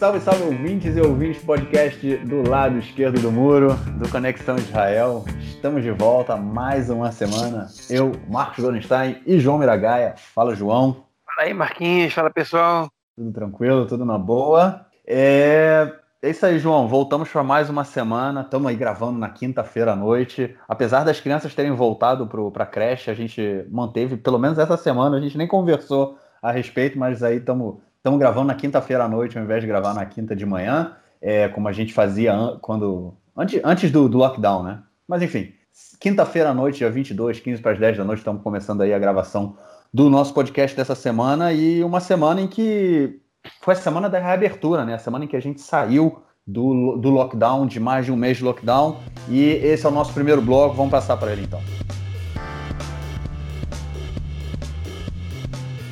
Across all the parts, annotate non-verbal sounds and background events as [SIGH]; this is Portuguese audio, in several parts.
Salve, salve ouvintes e ouvintes podcast do lado esquerdo do muro, do Conexão Israel. Estamos de volta mais uma semana. Eu, Marcos Gorenstein e João Miragaia. Fala, João. Fala aí, Marquinhos. Fala, pessoal. Tudo tranquilo, tudo na boa. É, é isso aí, João. Voltamos para mais uma semana. Estamos aí gravando na quinta-feira à noite. Apesar das crianças terem voltado para a creche, a gente manteve, pelo menos essa semana, a gente nem conversou a respeito, mas aí estamos Estamos gravando na quinta-feira à noite, ao invés de gravar na quinta de manhã, é, como a gente fazia an quando antes, antes do, do, lockdown, né? Mas enfim, quinta-feira à noite, dia 22, 15 para as 10 da noite, estamos começando aí a gravação do nosso podcast dessa semana e uma semana em que foi a semana da reabertura, né? A semana em que a gente saiu do, do lockdown, de mais de um mês de lockdown. E esse é o nosso primeiro blog, vamos passar para ele então.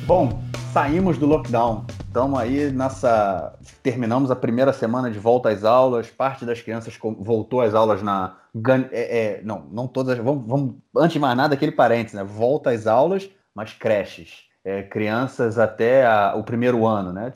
Bom, saímos do lockdown. Estamos aí nessa. Terminamos a primeira semana de volta às aulas. Parte das crianças voltou às aulas na. É, é, não, não todas. Vamos, vamos, antes de mais nada, aquele parênteses, né? Volta às aulas, mas creches. É, crianças até a, o primeiro ano, né?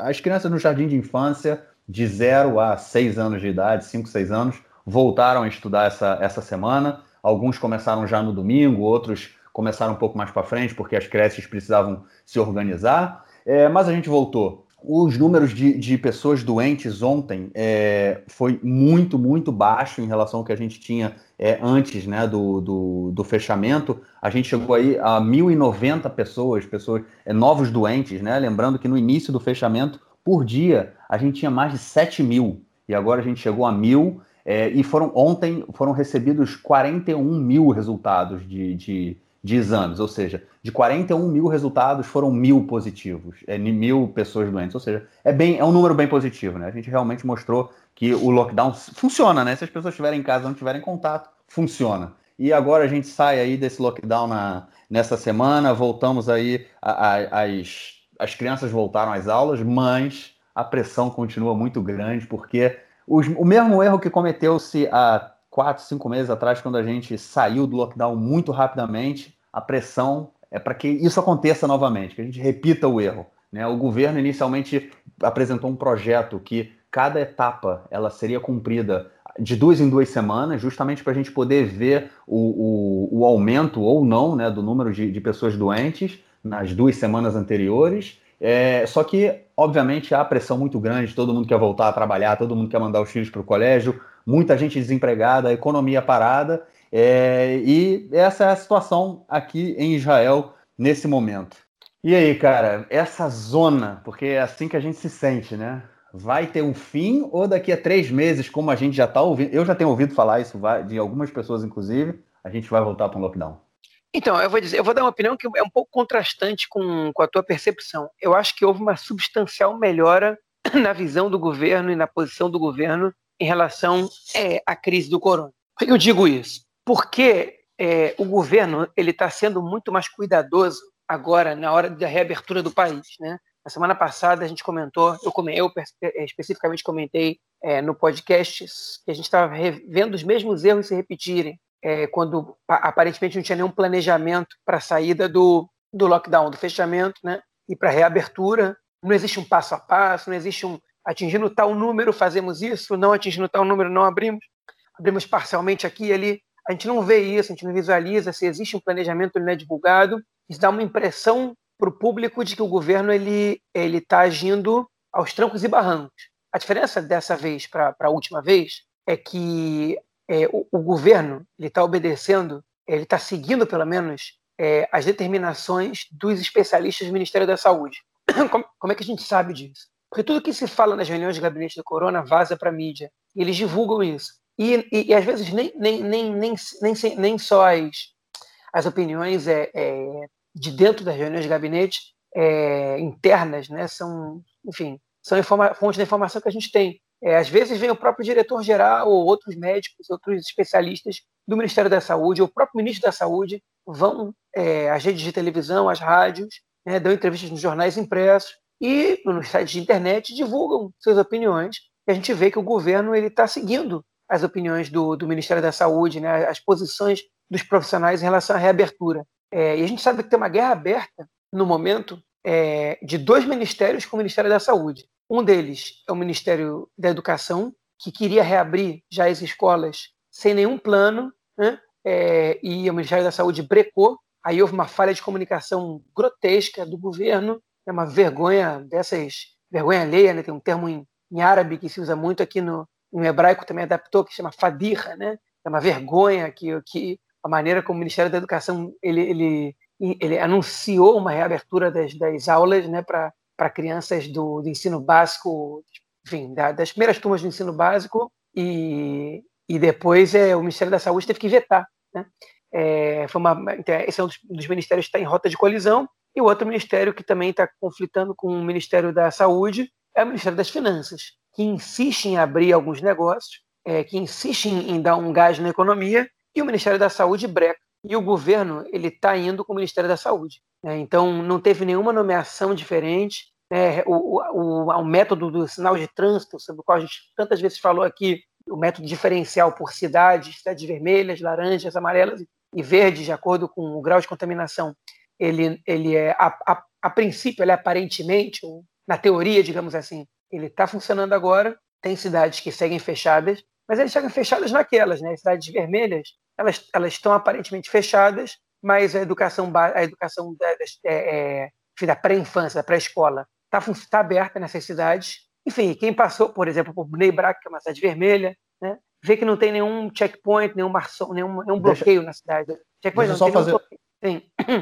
As crianças no jardim de infância, de 0 a 6 anos de idade, 5, 6 anos, voltaram a estudar essa, essa semana. Alguns começaram já no domingo, outros começaram um pouco mais para frente, porque as creches precisavam se organizar. É, mas a gente voltou. Os números de, de pessoas doentes ontem é, foi muito, muito baixo em relação ao que a gente tinha é, antes né, do, do, do, fechamento. A gente chegou aí a 1.090 pessoas, pessoas é, novos doentes, né? Lembrando que no início do fechamento, por dia, a gente tinha mais de 7 mil. E agora a gente chegou a mil. É, e foram ontem foram recebidos 41 mil resultados de, de, de exames, ou seja, de 41 mil resultados foram mil positivos, é, mil pessoas doentes, ou seja, é, bem, é um número bem positivo, né? A gente realmente mostrou que o lockdown funciona, né? Se as pessoas estiverem em casa não tiverem contato, funciona. E agora a gente sai aí desse lockdown na, nessa semana, voltamos aí, a, a, as, as crianças voltaram às aulas, mas a pressão continua muito grande, porque os, o mesmo erro que cometeu-se há quatro, cinco meses atrás, quando a gente saiu do lockdown muito rapidamente, a pressão é para que isso aconteça novamente, que a gente repita o erro. Né? O governo inicialmente apresentou um projeto que cada etapa ela seria cumprida de duas em duas semanas, justamente para a gente poder ver o, o, o, aumento ou não né, do número de, de pessoas doentes nas duas semanas anteriores. É, só que, obviamente, há pressão muito grande, todo mundo quer voltar a trabalhar, todo mundo quer mandar os filhos para o colégio, muita gente desempregada, a economia parada, é, e essa é a situação aqui em Israel nesse momento. E aí, cara, essa zona, porque é assim que a gente se sente, né? Vai ter um fim ou daqui a três meses, como a gente já está ouvindo, eu já tenho ouvido falar isso de algumas pessoas, inclusive, a gente vai voltar para um lockdown. Então, eu vou dizer, eu vou dar uma opinião que é um pouco contrastante com, com a tua percepção. Eu acho que houve uma substancial melhora [CLEARS THROAT] na visão do governo e na posição do governo em relação é, à crise do corona. Por que eu digo isso? Porque é, o governo ele está sendo muito mais cuidadoso agora na hora da reabertura do país, né? Na semana passada a gente comentou, eu, eu é, especificamente comentei é, no podcast que a gente estava vendo os mesmos erros se repetirem é, quando aparentemente não tinha nenhum planejamento para a saída do, do lockdown, do fechamento, né? E para reabertura. Não existe um passo a passo, não existe um, atingindo tal número fazemos isso, não atingindo tal número não abrimos, abrimos parcialmente aqui e ali. A gente não vê isso, a gente não visualiza se existe um planejamento, ele não é divulgado. Isso dá uma impressão para o público de que o governo ele ele está agindo aos trancos e barrancos. A diferença dessa vez para a última vez é que é, o, o, governo ele está obedecendo, ele está seguindo pelo menos é, as determinações dos especialistas do Ministério da Saúde. [COUGHS] Como, como é que a gente sabe disso? Porque tudo que se fala nas reuniões de gabinete do Corona vaza para a mídia. E eles divulgam isso. E, e, e, às vezes nem, nem, nem, nem, nem, nem só as, as opiniões é, é, de dentro das reuniões de gabinete é, internas, né, são, enfim, são fontes de informação que a gente tem. É, às vezes vem o próprio diretor-geral ou outros médicos, outros especialistas do Ministério da Saúde, ou o próprio ministro da Saúde vão é, às redes de televisão, às rádios, né, dão entrevistas nos jornais impressos e nos sites de internet divulgam suas opiniões. E a gente vê que o governo ele está seguindo as opiniões do, do, Ministério da Saúde, né, as posições dos profissionais em relação à reabertura. É, e a gente sabe que tem uma guerra aberta no momento é, de dois ministérios com o Ministério da Saúde. Um deles é o Ministério da Educação, que queria reabrir já as escolas sem nenhum plano, né? É, e o Ministério da Saúde brecou. Aí houve uma falha de comunicação grotesca do governo, é uma vergonha dessas, vergonha alheia, né? tem um termo em, em árabe que se usa muito aqui no, no hebraico, também adaptou, que chama fadirra, né? é uma vergonha que, que a maneira como o Ministério da Educação ele, ele, ele anunciou uma reabertura das, das aulas né, para crianças do, do, ensino básico, enfim, da, das primeiras turmas do ensino básico, e, e depois é, o Ministério da Saúde teve que vetar. Né? É, foi uma, então, esse é um dos, dos ministérios que está em rota de colisão, e o outro ministério que também está conflitando com o Ministério da Saúde é o Ministério das Finanças, que insiste em abrir alguns negócios, é, que insiste em, em, dar um gás na economia, e o Ministério da Saúde breca. E o governo ele está indo com o Ministério da Saúde. Né? Então não teve nenhuma nomeação diferente. Né? O, o, o, o método do sinal de trânsito, sobre o qual a gente tantas vezes falou aqui, o método diferencial por cidades, cidades vermelhas, laranjas, amarelas e verdes, de acordo com o grau de contaminação, ele, ele é, a, a, a princípio, ele é aparentemente, ou na teoria, digamos assim, ele está funcionando agora. Tem cidades que seguem fechadas, mas eles seguem fechadas naquelas, né? As cidades vermelhas, elas, elas estão aparentemente fechadas, mas a educação, a educação da, é, é, da pré-infância, da pré-escola, está tá aberta nessas cidades. Enfim, quem passou, por exemplo, por Bnei Brak, que é uma cidade vermelha, né, vê que não tem nenhum checkpoint, nenhum, marçom, nenhum, nenhum bloqueio Deixa... na cidade. Checkpoint Deixa não, só fazer...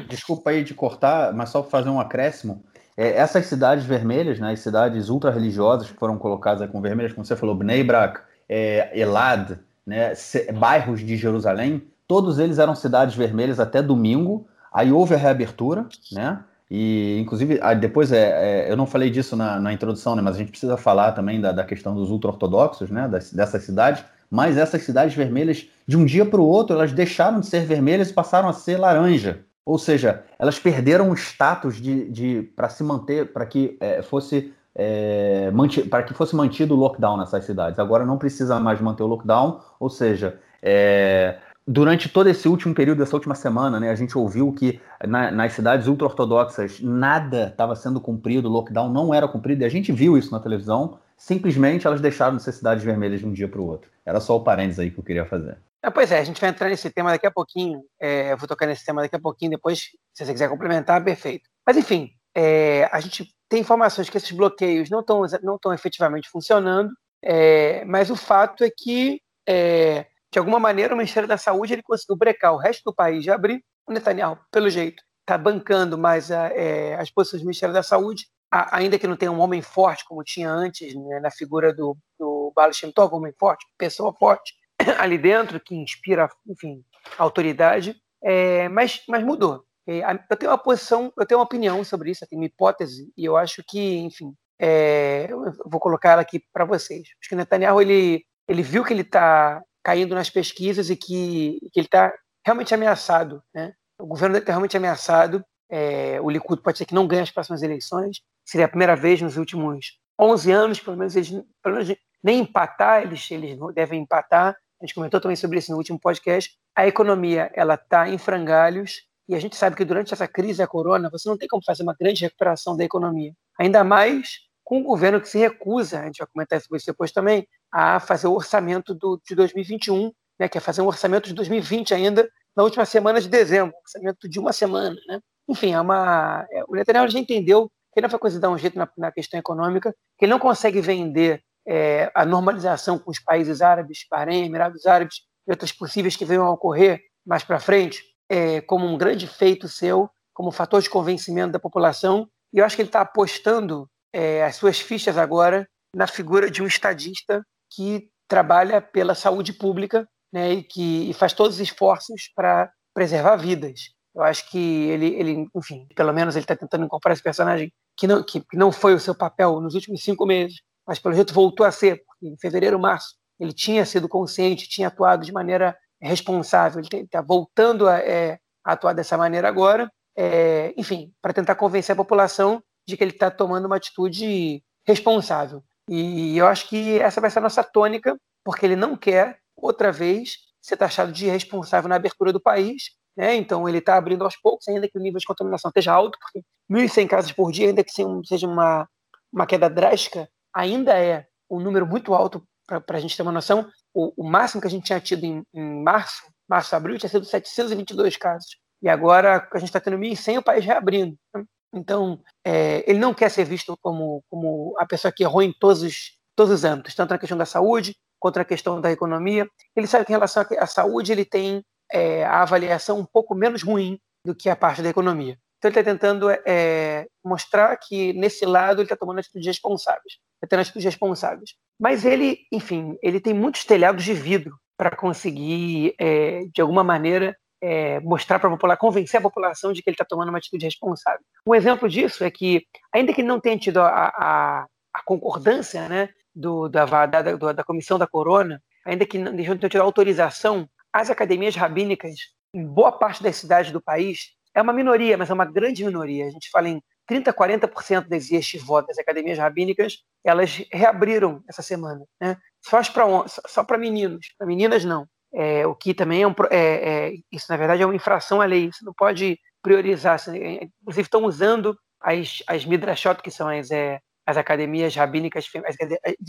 Desculpa aí de cortar, mas só para fazer um acréscimo. É, essas cidades vermelhas, né, as cidades ultra-religiosas que foram colocadas com vermelhas, como você falou, Bnei Brak, é, Elad, né, bairros de Jerusalém, todos eles eram cidades vermelhas até domingo. Aí houve a reabertura, né? E, inclusive, depois, é, é, eu não falei disso na, na, introdução, né, mas a gente precisa falar também da, da questão dos ultra-ortodoxos, né, dessas cidades. Mas essas cidades vermelhas, de um dia para o outro, elas deixaram de ser vermelhas e passaram a ser laranja. Ou seja, elas perderam o status de, de para se manter, para que é, fosse é, para que fosse mantido o lockdown nessas cidades. Agora não precisa mais manter o lockdown, ou seja, é, durante todo esse último período, dessa última semana, né, a gente ouviu que na, nas cidades ultra-ortodoxas nada estava sendo cumprido, o lockdown não era cumprido, e a gente viu isso na televisão, simplesmente elas deixaram de ser cidades vermelhas de um dia para o outro. Era só o parênteses aí que eu queria fazer. É, pois é, a gente vai entrar nesse tema daqui a pouquinho, é, eu vou tocar nesse tema daqui a pouquinho, depois, se você quiser complementar, perfeito. Mas enfim, é, a gente tem informações que esses bloqueios não estão não estão efetivamente funcionando, é, mas o fato é que, é, de alguma maneira, o Ministério da Saúde ele conseguiu brecar o resto do país de abrir. O Netanyahu, pelo jeito, está bancando mais a, é, as posições do Ministério da Saúde, ainda que não tenha um homem forte como tinha antes, né, na figura do, do Baal Shem Tov, homem forte, pessoa forte [COUGHS] ali dentro, que inspira, enfim, autoridade, é, mas, mas mudou. Eu tenho uma posição, eu tenho uma opinião sobre isso, eu tenho uma hipótese, e eu acho que, enfim, é, eu vou colocar ela aqui para vocês. Acho que o Netanyahu ele, ele viu que ele está caindo nas pesquisas e que, que ele está realmente ameaçado. Né? O governo está realmente ameaçado. É, o Likud pode ser que não ganhe as próximas eleições. Seria a primeira vez nos últimos 11 anos, pelo menos, eles, pelo menos nem empatar, eles, eles devem empatar. A gente comentou também sobre isso no último podcast. A economia ela está em frangalhos e a gente sabe que durante essa crise da corona, você não tem como fazer uma grande recuperação da economia. Ainda mais com um governo que se recusa, a gente vai comentar isso depois também, a fazer o orçamento do, de 2021, né, que é fazer um orçamento de 2020 ainda na última semana de dezembro, orçamento de uma semana. Né? Enfim, é uma, é, o Netanyahu já entendeu que não foi coisa dar um jeito na, na, questão econômica, que ele não consegue vender é, a normalização com os países árabes, Bahrein, Emirados Árabes e outras possíveis que venham a ocorrer mais para frente, é, como um grande feito seu, como fator de convencimento da população. E eu acho que ele está apostando é, as suas fichas agora na figura de um estadista que trabalha pela saúde pública né, e que e faz todos os esforços para preservar vidas. Eu acho que ele, ele enfim, pelo menos ele está tentando incorporar esse personagem que não, que, que não foi o seu papel nos últimos cinco meses, mas pelo jeito voltou a ser, porque em fevereiro, março, ele tinha sido consciente, tinha atuado de maneira responsável, ele está voltando a, é, a, atuar dessa maneira agora, é, enfim, para tentar convencer a população de que ele está tomando uma atitude responsável. E eu acho que essa vai ser a nossa tônica, porque ele não quer, outra vez, ser taxado de irresponsável na abertura do país. Né? Então, ele está abrindo aos poucos, ainda que o nível de contaminação esteja alto, porque 1.100 casos por dia, ainda que seja uma, uma queda drástica ainda é um número muito alto para a gente ter uma noção. O, o, máximo que a gente tinha tido em, em março, março, abril, tinha sido 722 casos. E agora a gente está tendo 1.100 o país reabrindo. Né? Então, é, ele não quer ser visto como, como a pessoa que errou em todos os, todos os âmbitos, tanto na questão da saúde quanto na questão da economia. Ele sabe que em relação à saúde ele tem é, a avaliação um pouco menos ruim do que a parte da economia. Então ele está tentando é, mostrar que nesse lado ele está tomando atitudes responsáveis, está tendo atitudes responsáveis. Mas ele, enfim, ele tem muitos telhados de vidro para conseguir, é, de alguma maneira, é, mostrar para a população, convencer a população de que ele está tomando uma atitude responsável. Um exemplo disso é que, ainda que ele não tenha tido a, a, a concordância né, do, da, da, da, da, comissão da Corona, ainda que não tenha tido autorização, as academias rabínicas, em boa parte das cidades do país, é uma minoria, mas é uma grande minoria. A gente fala em 30, 40% das yeshivot, das academias rabínicas, elas reabriram essa semana, né? Só para só meninos, para meninas não. É, o que também é, um, é, é, isso na verdade é uma infração à lei. Você não pode priorizar. É, inclusive estão usando as, as midrashot, que são as, é, as academias rabínicas, as,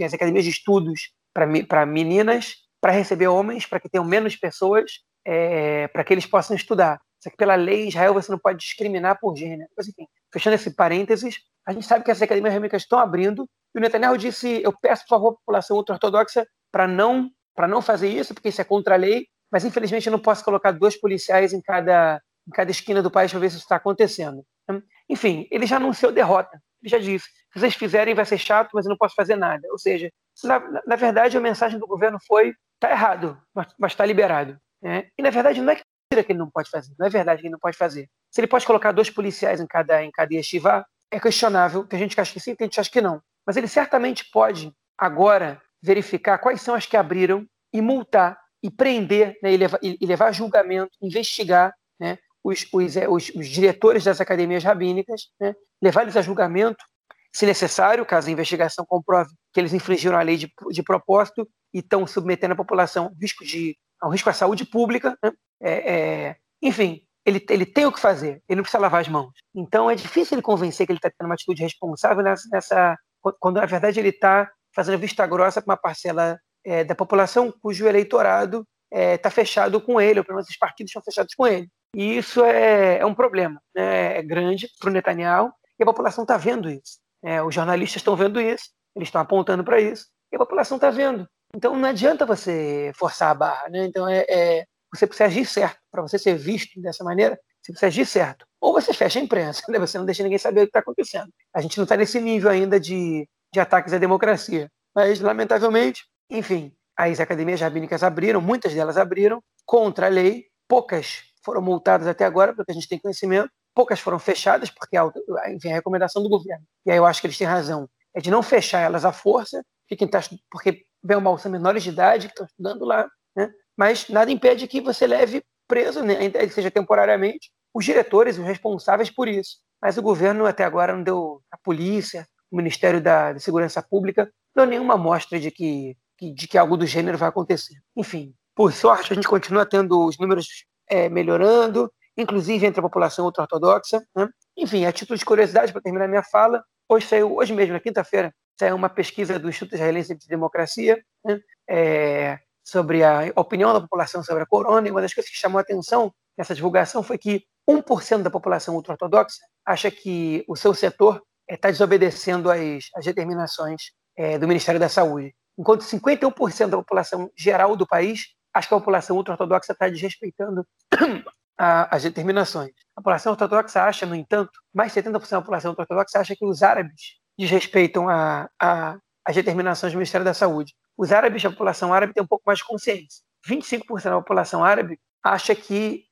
as academias de estudos para meninas, para receber homens, para que tenham menos pessoas, é, para que eles possam estudar. Só que pela lei Israel você não pode discriminar por gênero. Mas enfim, fechando esse parênteses, a gente sabe que as academias rabínicas estão abrindo, e o Netanyahu disse: eu peço, por favor, à população ultra-ortodoxa para não, não fazer isso, porque isso é contra a lei, mas infelizmente eu não posso colocar dois policiais em cada, em cada esquina do país para ver se isso está acontecendo. Enfim, ele já anunciou derrota. Ele já disse: se vocês fizerem, vai ser chato, mas eu não posso fazer nada. Ou seja, na, na verdade, a mensagem do governo foi: está errado, mas está liberado. Né? E na verdade, não é que que ele não pode fazer. Não é verdade que ele não pode fazer. Se ele pode colocar dois policiais em cada, em cada yeshiva, é questionável, que a gente acha que sim, tem gente acha que não. Mas ele certamente pode, agora, verificar quais são as que abriram e multar, e prender, né, e, levar, e, levar a julgamento, investigar né, os, os, é, os, os, diretores das academias rabínicas, né, levar eles a julgamento, se necessário, caso a investigação comprove que eles infringiram a lei de, de propósito e estão submetendo a população risco, de, ao risco à saúde pública, né, é, é, enfim, ele, ele tem o que fazer, ele não precisa lavar as mãos. Então é difícil ele convencer que ele está tendo uma atitude responsável nessa, nessa, quando na verdade ele está fazendo vista grossa para uma parcela é, da população cujo eleitorado está é, fechado com ele, ou pelo menos os partidos estão fechados com ele. E isso é, é um problema, né? é grande para o Netanyahu, e a população está vendo isso. É, os jornalistas estão vendo isso, eles estão apontando para isso, e a população está vendo. Então não adianta você forçar a barra. Né? Então é, é você precisa agir certo. Para você ser visto dessa maneira, você precisa agir certo. Ou você fecha a imprensa, [LAUGHS] né? você não deixa ninguém saber o que está acontecendo. A gente não está nesse nível ainda de, de ataques à democracia. Mas, lamentavelmente, enfim, as academias rabínicas abriram, muitas delas abriram, contra a lei. Poucas foram multadas até agora, porque a gente tem conhecimento. Poucas foram fechadas, porque enfim, a recomendação do governo. E aí eu acho que eles têm razão. É de não fechar elas à força, porque bem ou mal são menores de idade que estão estudando lá, né? mas nada impede que você leve preso, né, ainda que seja temporariamente, os diretores, os responsáveis por isso. Mas o governo até agora não deu, a polícia, o Ministério da, Segurança Pública, não deu nenhuma amostra de que, de que algo do gênero vai acontecer. Enfim, por sorte, a gente continua tendo os números é, melhorando, inclusive entre a população ultra-ortodoxa. Né? Enfim, a título de curiosidade, para terminar minha fala, hoje saiu, hoje mesmo, na quinta-feira, saiu uma pesquisa do Instituto Israelense de Democracia, né? é, sobre a opinião da população sobre a corona, e uma das coisas que chamou a atenção nessa divulgação foi que 1% da população ultra-ortodoxa acha que o seu setor está eh, desobedecendo às, às determinações é, do Ministério da Saúde, enquanto 51% da população geral do país acha que a população ultra-ortodoxa está desrespeitando a, as determinações. A população ortodoxa acha, no entanto, mais de 70% da população ultra-ortodoxa acha que os árabes desrespeitam a, a, as determinações do Ministério da Saúde. Os árabes, a população árabe tem um pouco mais de consciência. 25% da população árabe acha que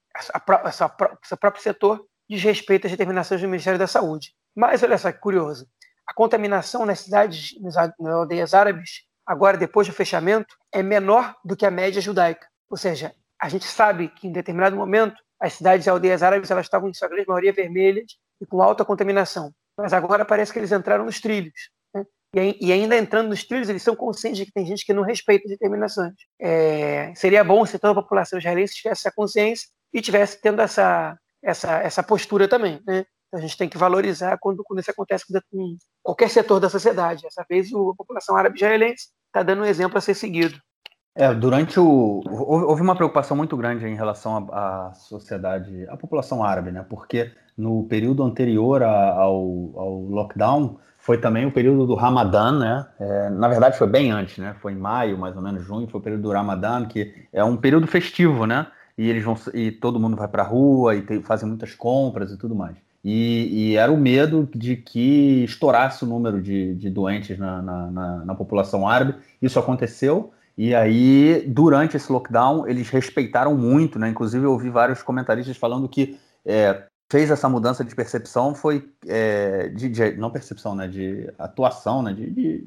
o seu próprio setor desrespeita as determinações do Ministério da Saúde. Mas olha só que curioso, a contaminação nas cidades, nas aldeias árabes, agora depois do fechamento, é menor do que a média judaica. Ou seja, a gente sabe que em determinado momento as cidades e aldeias árabes elas estavam em sua grande maioria vermelhas e com alta contaminação. Mas agora parece que eles entraram nos trilhos. E, ainda entrando nos trilhos, eles são conscientes de que tem gente que não respeita determinações. É, seria bom se toda a população israelense tivesse essa consciência e tivesse tendo essa, essa, essa postura também. Né? A gente tem que valorizar quando, quando isso acontece com qualquer setor da sociedade. Dessa vez a população árabe israelense está dando um exemplo a ser seguido. É, durante o. Houve uma preocupação muito grande em relação à sociedade, à população árabe, né? Porque no período anterior ao, ao lockdown foi também o período do Ramadã, né? É, na verdade foi bem antes, né? Foi em maio, mais ou menos junho, foi o período do Ramadã, que é um período festivo, né? E eles vão e todo mundo vai para a rua e tem, fazem muitas compras e tudo mais. E, e, era o medo de que estourasse o número de, de doentes na, na, na, na população árabe. Isso aconteceu. E aí, durante esse lockdown, eles respeitaram muito, né? Inclusive, eu ouvi vários comentaristas falando que é, fez essa mudança de percepção foi é, de, de, não percepção, né? De atuação, né? De, de,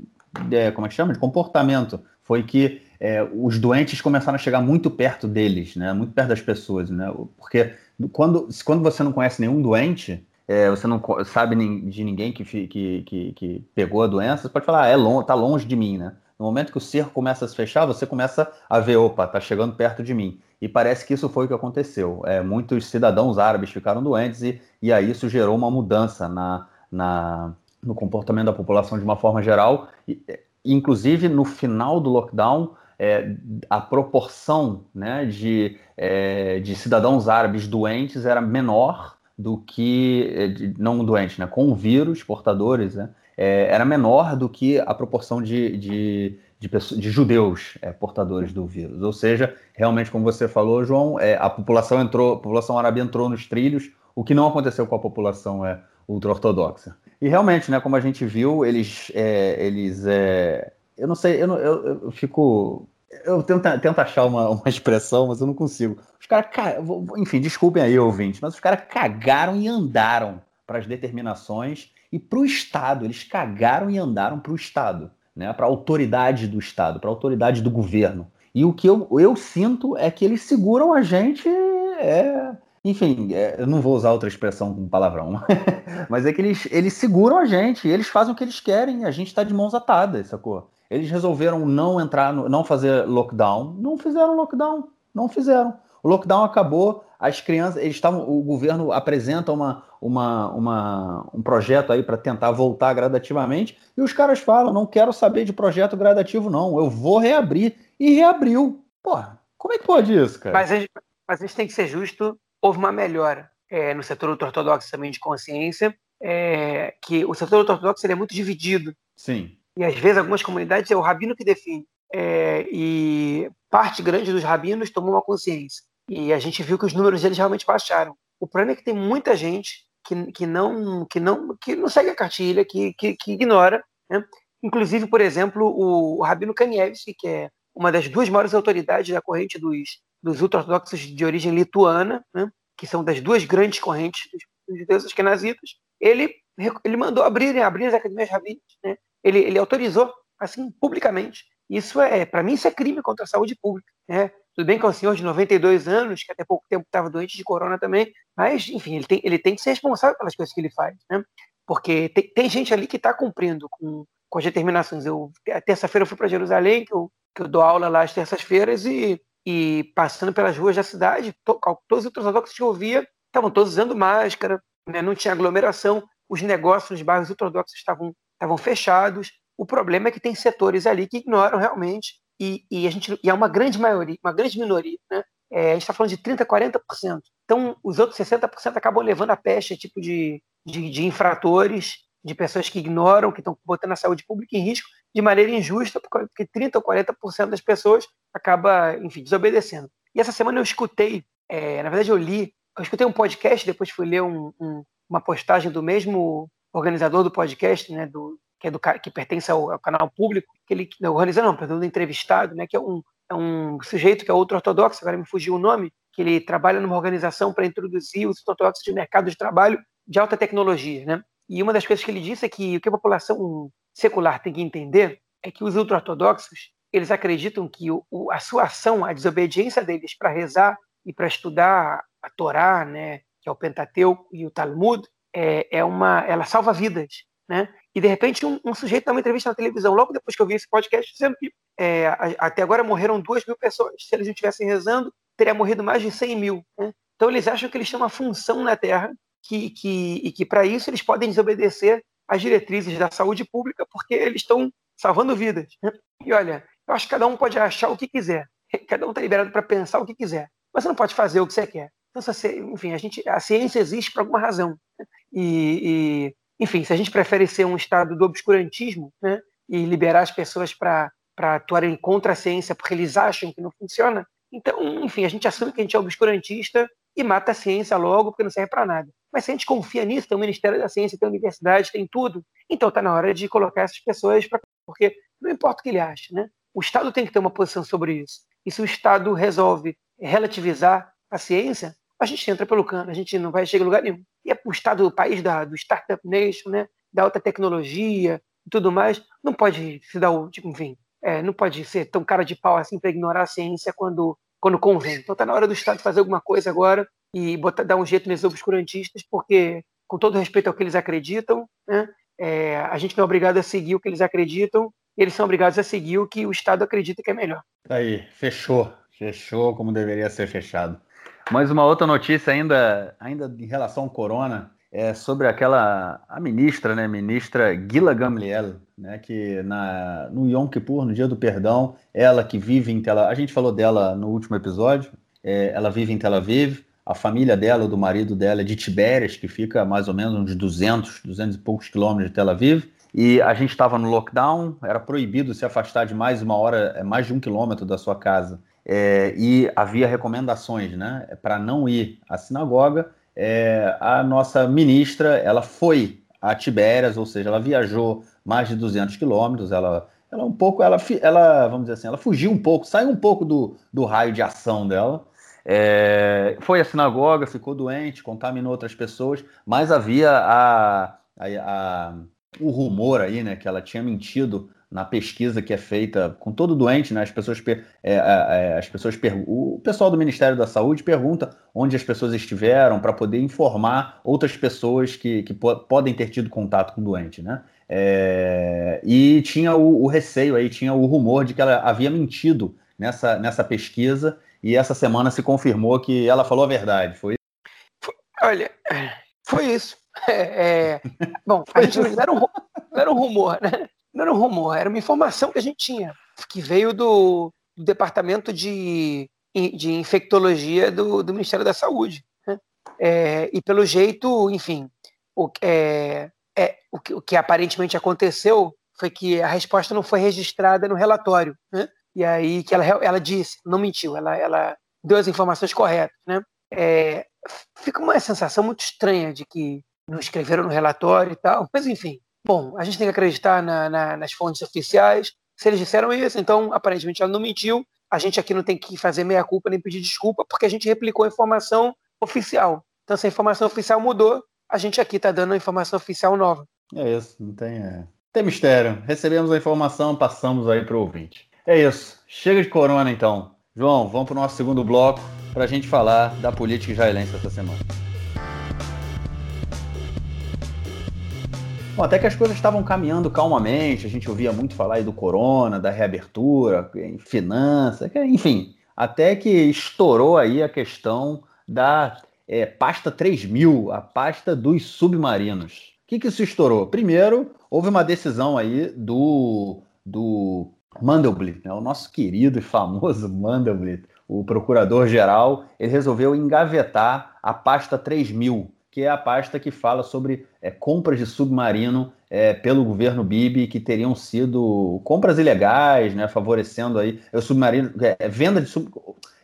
de é, como é que chama? De comportamento. Foi que é, os doentes começaram a chegar muito perto deles, né? Muito perto das pessoas, né? Porque quando, quando você não conhece nenhum doente, é, você não sabe de ninguém que, que, que, que, pegou a doença, você pode falar, ah, é longe, tá longe de mim, né? No momento que o cerco começa a se fechar, você começa a ver, opa, tá chegando perto de mim. E parece que isso foi o que aconteceu. É, muitos cidadãos árabes ficaram doentes e, e aí isso gerou uma mudança na, na, no comportamento da população de uma forma geral. E, inclusive, no final do lockdown, é, a proporção né, de, é, de cidadãos árabes doentes era menor do que é, não doentes, né, com vírus portadores, né, é, era menor do que a proporção de, de, de, pessoas, de judeus é, portadores do vírus. Ou seja, realmente, como você falou, João, é, a população entrou, a população árabe entrou nos trilhos, o que não aconteceu com a população é, ultra-ortodoxa. E realmente, né, como a gente viu, eles, eles eu não sei, eu, não, eu, eu fico eu tento, tento achar uma, uma expressão, mas eu não consigo. Os caras, enfim, desculpem aí, ouvintes, mas os caras cagaram e andaram para as determinações e para o Estado. Eles cagaram e andaram para o Estado, né? para a autoridade do Estado, para a autoridade do governo. E o que eu, eu sinto é que eles seguram a gente. É, enfim, é, eu não vou usar outra expressão com palavrão, [LAUGHS] mas é que eles, eles seguram a gente, eles fazem o que eles querem, a gente está de mãos atadas, sacou? Eles resolveram não entrar, no, não fazer lockdown, não fizeram lockdown, não fizeram. O lockdown acabou, as crianças, eles estavam, o governo apresenta uma, uma, uma um projeto aí para tentar voltar gradativamente, e os caras falam, não quero saber de projeto gradativo não, eu vou reabrir. E reabriu. Porra, como é que pode isso, cara? Mas a gente, mas a gente tem que ser justo, houve uma melhora é, no setor ortodoxo também de consciência, é, que o setor ortodoxo é muito dividido. Sim e às vezes algumas comunidades é o rabino que define. É, e parte grande dos rabinos tomou uma consciência. E a gente viu que os números deles realmente baixaram. O problema é que tem muita gente que, que, não, que, não, que não segue a cartilha, que, que, que ignora. Né? Inclusive, por exemplo, o, Rabino Kanievski, que é uma das duas maiores autoridades da corrente dos, dos ultra-ortodoxos de origem lituana, né? que são das duas grandes correntes dos, dos judeus askenazitas, ele, ele mandou abrir, abrir as academias rabínicas, né? ele, ele autorizou, assim, publicamente. Isso é, para mim, isso é crime contra a saúde pública. Né? Tudo bem que é um senhor de 92 anos, que até pouco tempo estava doente de corona também, mas, enfim, ele tem, ele tem que ser responsável pelas coisas que ele faz. Né? Porque tem, tem gente ali que está cumprindo com, com as determinações. Eu, terça-feira eu fui para Jerusalém, que eu, que eu dou aula lá às terças-feiras, e, e passando pelas ruas da cidade, to, todos os ortodoxos que eu via estavam todos usando máscara, né? não tinha aglomeração, os negócios nos bairros ortodoxos estavam estavam fechados. O problema é que tem setores ali que ignoram realmente e, e a gente e é uma grande maioria, uma grande minoria, né? É, a gente está falando de 30%, 40%. Então, os outros 60% acabam levando a peste, tipo de, de, de infratores, de pessoas que ignoram, que estão botando a saúde pública em risco de maneira injusta, porque 30% ou 40% das pessoas acaba, enfim, desobedecendo. E essa semana eu escutei, é, na verdade eu li, eu escutei um podcast, depois fui ler um, um, uma postagem do mesmo organizador do podcast, né, do, que, é do, que pertence ao, ao canal público, que ele, não, organizador não, perdão, do entrevistado, né, que é um, é um sujeito que é outro ortodoxo, agora me fugiu o nome, que ele trabalha numa organização para introduzir os ortodoxos de mercado de trabalho de alta tecnologia, né? E uma das coisas que ele disse é que o que a população secular tem que entender é que os ultra-ortodoxos, eles acreditam que o, a sua ação, a desobediência deles para rezar e para estudar a Torá, né, que é o Pentateuco e o Talmud, é, é uma, ela salva vidas, né? E de repente um, um, sujeito dá uma entrevista na televisão, logo depois que eu vi esse podcast, dizendo que é, até agora morreram duas mil pessoas. Se eles não estivessem rezando, teria morrido mais de 100 mil. Né? Então eles acham que eles têm uma função na Terra que, que, e que para isso eles podem desobedecer às diretrizes da saúde pública porque eles estão salvando vidas. Né? E olha, eu acho que cada um pode achar o que quiser, [LAUGHS] cada um está liberado para pensar o que quiser, mas você não pode fazer o que você quer. Então, enfim, a, gente, a ciência existe por alguma razão. Né? E, e, enfim, se a gente prefere ser um estado do obscurantismo né, e liberar as pessoas para atuarem contra a ciência porque eles acham que não funciona, então, enfim, a gente assume que a gente é obscurantista e mata a ciência logo porque não serve para nada. Mas se a gente confia nisso, tem o Ministério da Ciência, tem a universidade, tem tudo, então está na hora de colocar essas pessoas para. Porque não importa o que ele ache, né? O Estado tem que ter uma posição sobre isso. E se o Estado resolve relativizar a ciência, a gente entra pelo cano, a gente não vai chegar a lugar nenhum. E é Estado, o país da, do Startup Nation, né? da alta tecnologia e tudo mais, não pode se dar o. Tipo, enfim, é, não pode ser tão cara de pau assim para ignorar a ciência quando, quando convém. Então está na hora do Estado fazer alguma coisa agora e botar, dar um jeito nesses obscurantistas, porque, com todo respeito ao que eles acreditam, né, é, a gente não é obrigado a seguir o que eles acreditam, eles são obrigados a seguir o que o Estado acredita que é melhor. Tá aí, fechou. Fechou como deveria ser fechado. Mas uma outra notícia ainda, ainda em relação ao corona, é sobre aquela a ministra, né, ministra Gila Gamliel, né, que na no Yom Kippur, no Dia do Perdão, ela que vive em Tel a gente falou dela no último episódio, é, ela vive em Tel Aviv, a família dela, do marido dela é de Tibérias, que fica mais ou menos uns 200, 200 e poucos quilômetros de Tel Aviv, e a gente estava no lockdown, era proibido se afastar de mais uma hora, é, mais de um quilômetro da sua casa, é, e havia recomendações, né, para não ir à sinagoga, é, a nossa ministra ela foi a Tibérias, ou seja, ela viajou mais de 200 quilômetros, ela, ela um pouco, ela, ela, vamos dizer assim, ela fugiu um pouco, saiu um pouco do, do raio de ação dela, é, foi à sinagoga, ficou doente, contaminou outras pessoas, mas havia a, a, a, o rumor aí, né, que ela tinha mentido na pesquisa que é feita com todo doente, né, as pessoas, é, é, é, as pessoas o pessoal do Ministério da Saúde pergunta onde as pessoas estiveram para poder informar outras pessoas que, que podem ter tido contato com o doente, né? É, e tinha o, o, receio aí, tinha o rumor de que ela havia mentido nessa, nessa pesquisa e essa semana se confirmou que ela falou a verdade. Foi? Olha, foi isso. [LAUGHS] É, é, bom, [LAUGHS] a gente não era, um, não era um rumor, né? Não era um rumor, era uma informação que a gente tinha, que veio do, do departamento de, de infectologia do, do Ministério da Saúde. Né? É, e pelo jeito, enfim, o, é, é, o, que, o que aparentemente aconteceu foi que a resposta não foi registrada no relatório. Né? E aí que ela, ela disse, não mentiu, ela, ela deu as informações corretas. Né? É, fica uma sensação muito estranha de que não escreveram no relatório e tal, mas enfim, Bom, a gente tem que acreditar na, na, nas fontes oficiais. Se eles disseram isso, então aparentemente ela não mentiu. A gente aqui não tem que fazer meia culpa nem pedir desculpa, porque a gente replicou a informação oficial. Então, se a informação oficial mudou, a gente aqui está dando a informação oficial nova. É isso, não tem, é... tem mistério. Recebemos a informação, passamos aí para o ouvinte. É isso. Chega de corona então. João, vamos para o nosso segundo bloco para a gente falar da política israelense essa semana. Bom, até que as coisas estavam caminhando calmamente, a gente ouvia muito falar aí do corona, da reabertura, finanças, enfim, até que estourou aí a questão da é, pasta 3000, a pasta dos submarinos. O que, que isso estourou? Primeiro, houve uma decisão aí do, do Mandelblit, né, o nosso querido e famoso [LAUGHS] Mandelblit, o procurador-geral, ele resolveu engavetar a pasta 3000, que é a pasta que fala sobre é, compras de submarino é, pelo governo Bibi, que teriam sido compras ilegais, né, favorecendo aí o submarino, é, é, venda de sub,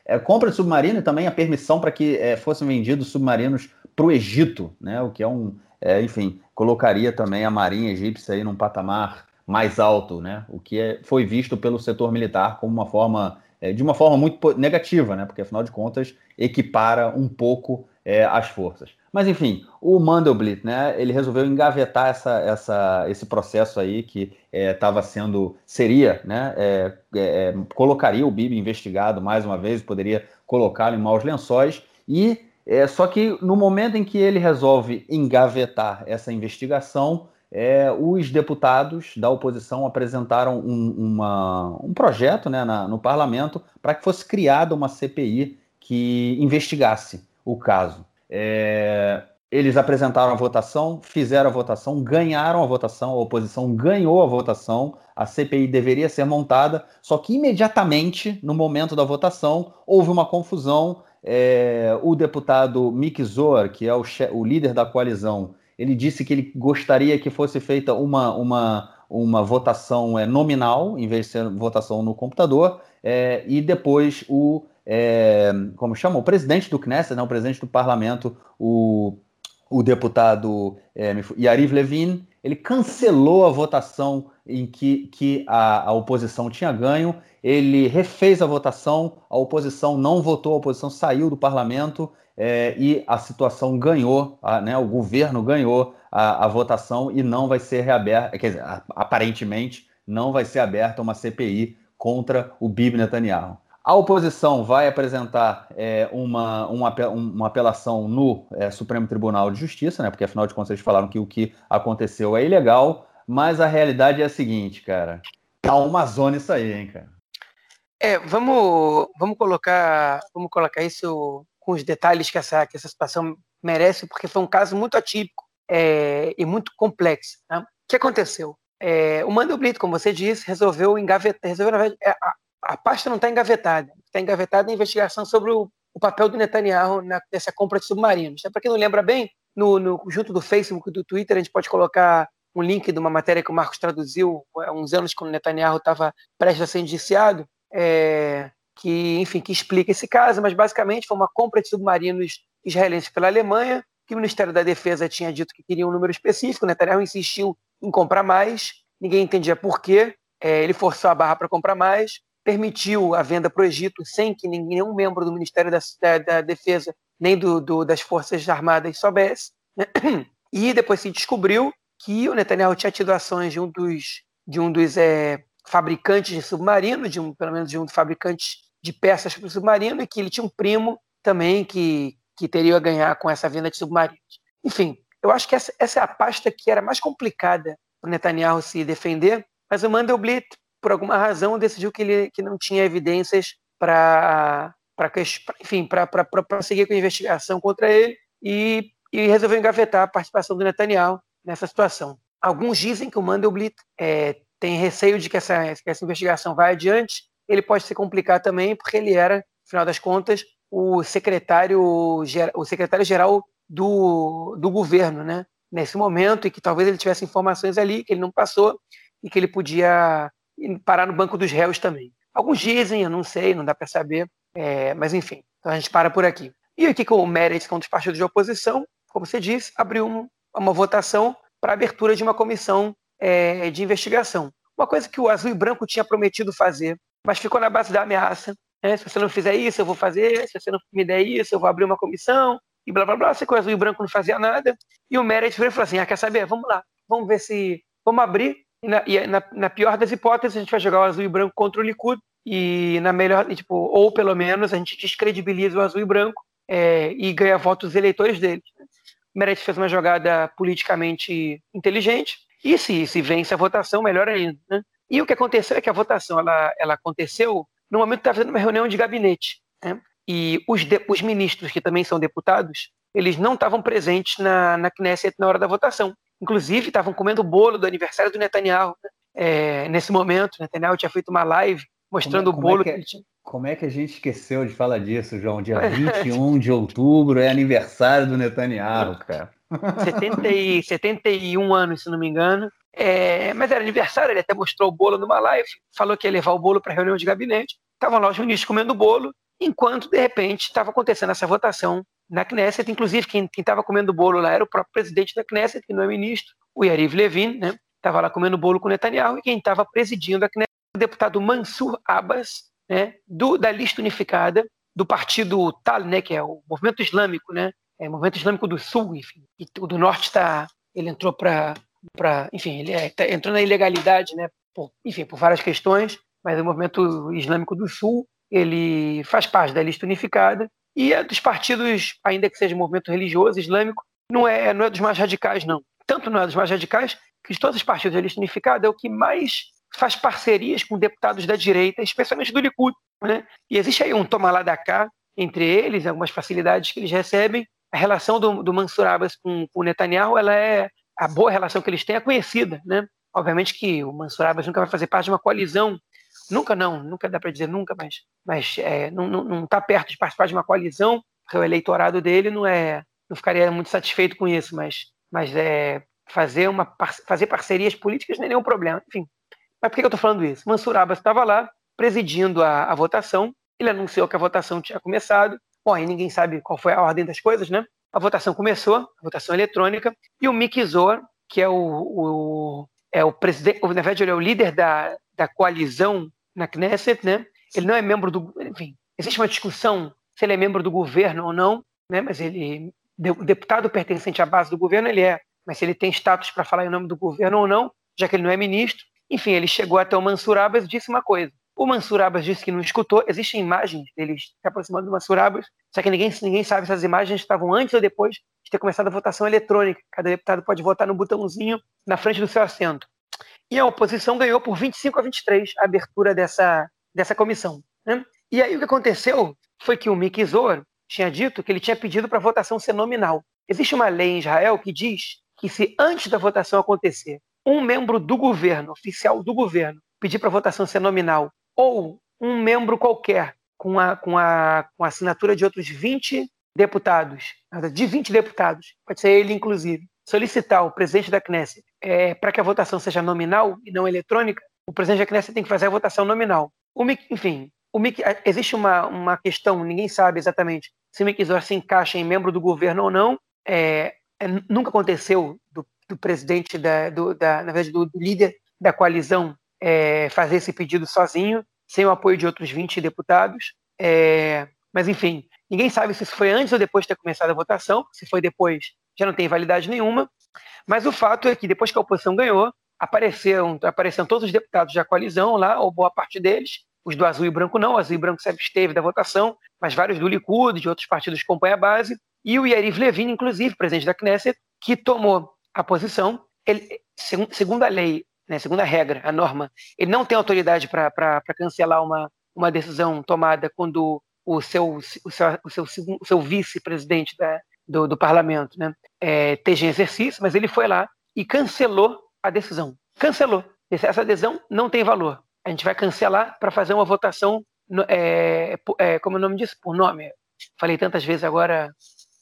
é, compra de submarino e também a permissão para que é, fossem vendidos submarinos para o Egito, né, o que é um, é, enfim, colocaria também a marinha egípcia aí num patamar mais alto, né, o que é, foi visto pelo setor militar como uma forma de uma forma muito negativa, né, porque afinal de contas equipara um pouco as forças. Mas enfim, o Mandelblit, né, ele resolveu engavetar essa, essa, esse processo aí que estava é, sendo, seria, né, é, é, colocaria o Bibi investigado mais uma vez, poderia colocá-lo em maus lençóis, e só que no momento em que ele resolve engavetar essa investigação, os deputados da oposição apresentaram um, uma, um projeto né, na, no parlamento para que fosse criada uma CPI que investigasse o caso. É, eles apresentaram a votação, fizeram a votação, ganharam a votação, a oposição ganhou a votação, a CPI deveria ser montada, só que imediatamente, no momento da votação, houve uma confusão. É, o deputado Mick Zoar, que é o, o, líder da coalizão, ele disse que ele gostaria que fosse feita uma, uma, uma votação é, nominal, em vez de ser votação no computador, é, e depois o, é, como chama, o presidente do Knesset, né, o presidente do parlamento, o o deputado é, Yariv Levin, ele cancelou a votação em que, que a, a, oposição tinha ganho, ele refez a votação, a oposição não votou, a oposição saiu do parlamento é, e a situação ganhou, a, né, o governo ganhou a, a, votação e não vai ser reaberta, quer dizer, aparentemente não vai ser aberta uma CPI contra o Bibi Netanyahu. A oposição vai apresentar é, uma, uma, uma, apelação no é, Supremo Tribunal de Justiça, né? Porque afinal de contas eles falaram que o que aconteceu é ilegal, mas a realidade é a seguinte, cara. Tá uma zona isso aí, hein, cara. É, vamos, vamos colocar, vamos colocar isso com os detalhes que essa, que essa situação merece, porque foi um caso muito atípico é, e muito complexo. Né? O que aconteceu? É, o Mandelblit, como você disse, resolveu engavetar, resolveu, é, a pasta não está engavetada. Está engavetada a investigação sobre o, o, papel do Netanyahu na, nessa compra de submarinos. Para quem não lembra bem, no, no, junto do Facebook e do Twitter, a gente pode colocar um link de uma matéria que o Marcos traduziu há uns anos, quando o Netanyahu estava prestes a ser indiciado, é, que, enfim, que explica esse caso, mas basicamente foi uma compra de submarinos israelenses pela Alemanha, que o Ministério da Defesa tinha dito que queria um número específico, Netanyahu insistiu em comprar mais, ninguém entendia por quê, é, ele forçou a barra para comprar mais, permitiu a venda para o Egito sem que nenhum membro do Ministério da, da, da Defesa nem do, do, das Forças Armadas soubesse. Né? [CLEARS THROAT] E depois se descobriu que o Netanyahu tinha tido ações de um dos, de um dos é, fabricantes de submarino, de um, pelo menos de um fabricante de peças para o submarino, e que ele tinha um primo também que, que teria a ganhar com essa venda de submarinos. Enfim, eu acho que essa, essa é a pasta que era mais complicada para o Netanyahu se defender, mas o Mandelblit por alguma razão, decidiu que ele que não tinha evidências para enfim, para prosseguir com a investigação contra ele e, e resolveu engavetar a participação do Netanyahu nessa situação. Alguns dizem que o Mandelblit é, tem receio de que essa, que essa investigação vá adiante. Ele pode se complicar também, porque ele era, no final das contas, o secretário, o secretário geral do, do governo, né? Nesse momento, e que talvez ele tivesse informações ali que ele não passou e que ele podia e parar no banco dos réus também. Alguns dizem, eu não sei, não dá para saber, é, mas enfim, então a gente para por aqui. E aqui com o Meredith, que é um dos partidos de oposição, como você disse, abriu um, uma votação para abertura de uma comissão é, de investigação. Uma coisa que o Azul e Branco tinha prometido fazer, mas ficou na base da ameaça. Né? Se você não fizer isso, eu vou fazer. Se você não me der isso, eu vou abrir uma comissão. E blá blá blá. Sei que o Azul e Branco não fazia nada. E o Meredith falou assim: ah, quer saber? Vamos lá, vamos ver se. Vamos abrir e, na, e na, na, pior das hipóteses, a gente vai jogar o azul e branco contra o Likud. E na melhor, tipo, ou pelo menos a gente descredibiliza o azul e branco é, e ganha votos dos eleitores deles. O Meredith fez uma jogada politicamente inteligente. E se, se vence a votação, melhor ainda. Né? E o que aconteceu é que a votação ela, ela aconteceu no momento que estava fazendo uma reunião de gabinete. Né? E os, de, os ministros, que também são deputados, eles não estavam presentes na, na Knesset na hora da votação. Inclusive, estavam comendo o bolo do aniversário do Netanyahu. Né? É, nesse momento, Netanyahu tinha feito uma live mostrando como, o bolo como é que, que, ele tinha. Como é que a gente esqueceu de falar disso, João? Dia [LAUGHS] 21 de outubro é aniversário do Netanyahu, cara. 70 e, 71 anos, se não me engano. É, mas era aniversário, ele até mostrou o bolo numa live, falou que ia levar o bolo para a reunião de gabinete. Estavam lá os ministros comendo o bolo, enquanto, de repente, estava acontecendo essa votação na Knesset. Inclusive, quem estava comendo bolo lá era o próprio presidente da Knesset, que não é ministro, o Yariv Levin, né? Estava lá comendo bolo com o Netanyahu, e quem estava presidindo a Knesset o deputado Mansur Abbas, né? Do, da lista unificada do partido Tal, né? Que é o movimento islâmico, né? É o movimento islâmico do sul, enfim. E o do norte está... Ele entrou para... Enfim, ele é, tá, entrou na ilegalidade, né? Por, enfim, por várias questões, mas o movimento islâmico do sul ele faz parte da lista unificada e é dos partidos, ainda que seja movimento religioso islâmico, não é, não é dos mais radicais, não. Tanto não é dos mais radicais, que de todos os partidos da lista unificada é o que mais faz parcerias com deputados da direita, especialmente do Likud. Né? E existe aí um toma lá da cá entre eles, algumas facilidades que eles recebem, a relação do, do Mansur Abbas com, com o Netanyahu, ela é a boa relação que eles têm é conhecida, né? Obviamente que o Mansur Abbas nunca vai fazer parte de uma coalizão, nunca não, nunca dá para dizer nunca, mas, mas é, não está perto de participar de uma coalizão, porque o eleitorado dele não é, não ficaria muito satisfeito com isso, mas, mas é, fazer, uma, fazer parcerias políticas não é nenhum problema, enfim. Mas por que eu estou falando isso? Mansur Abbas estava lá, presidindo a, a votação, ele anunciou que a votação tinha começado, bom, aí ninguém sabe qual foi a ordem das coisas, né? A votação começou, a votação eletrônica, e o Mick que é o, o é o presidente, na verdade ele é o líder da, da coalizão na Knesset, né? Ele não é membro do, enfim, existe uma discussão se ele é membro do governo ou não, né? Mas ele, o deputado pertencente à base do governo, ele é, mas se ele tem status para falar em nome do governo ou não, já que ele não é ministro. Enfim, ele chegou até o Mansur Abbas e disse uma coisa. O Mansur Abbas disse que não escutou. Existem imagens deles se aproximando do Mansur Abbas, só que ninguém, ninguém sabe se as imagens estavam antes ou depois de ter começado a votação eletrônica. Cada deputado pode votar no botãozinho na frente do seu assento. E a oposição ganhou por 25 a 23 a abertura dessa, dessa comissão. Né? E aí o que aconteceu foi que o Mickey Zohar tinha dito que ele tinha pedido para a votação ser nominal. Existe uma lei em Israel que diz que se antes da votação acontecer, um membro do governo, oficial do governo, pedir para a votação ser nominal ou um membro qualquer com a, com a, com a assinatura de outros 20 deputados, de 20 deputados, pode ser ele inclusive, solicitar o presidente da Knesset é, para que a votação seja nominal e não eletrônica, o presidente da Knesset tem que fazer a votação nominal. O enfim, o existe uma, uma questão, ninguém sabe exatamente se o Mickey se encaixa em membro do governo ou não. É, é, nunca aconteceu do, do presidente, da, do, da, na verdade, do, do líder da coalizão é, fazer esse pedido sozinho, sem o apoio de outros 20 deputados. É, mas, enfim, ninguém sabe se isso foi antes ou depois de ter começado a votação. Se foi depois, já não tem validade nenhuma. Mas o fato é que depois que a oposição ganhou, apareceram, apareceram todos os deputados da coalizão lá, ou boa parte deles, os do azul e branco não, o azul e branco se absteve da votação, mas vários do Likud, de outros partidos compõem a base, e o Yariv Levin, inclusive, presidente da Knesset, que tomou a posição, ele, segundo a lei, né, segundo a regra, a norma, ele não tem autoridade para cancelar uma, uma decisão tomada quando o seu, o seu, o seu, o seu vice-presidente do, do parlamento né, é, esteja em exercício, mas ele foi lá e cancelou a decisão. Cancelou. Essa adesão não tem valor. A gente vai cancelar para fazer uma votação, é, é, como o nome diz? Por nome. Falei tantas vezes agora,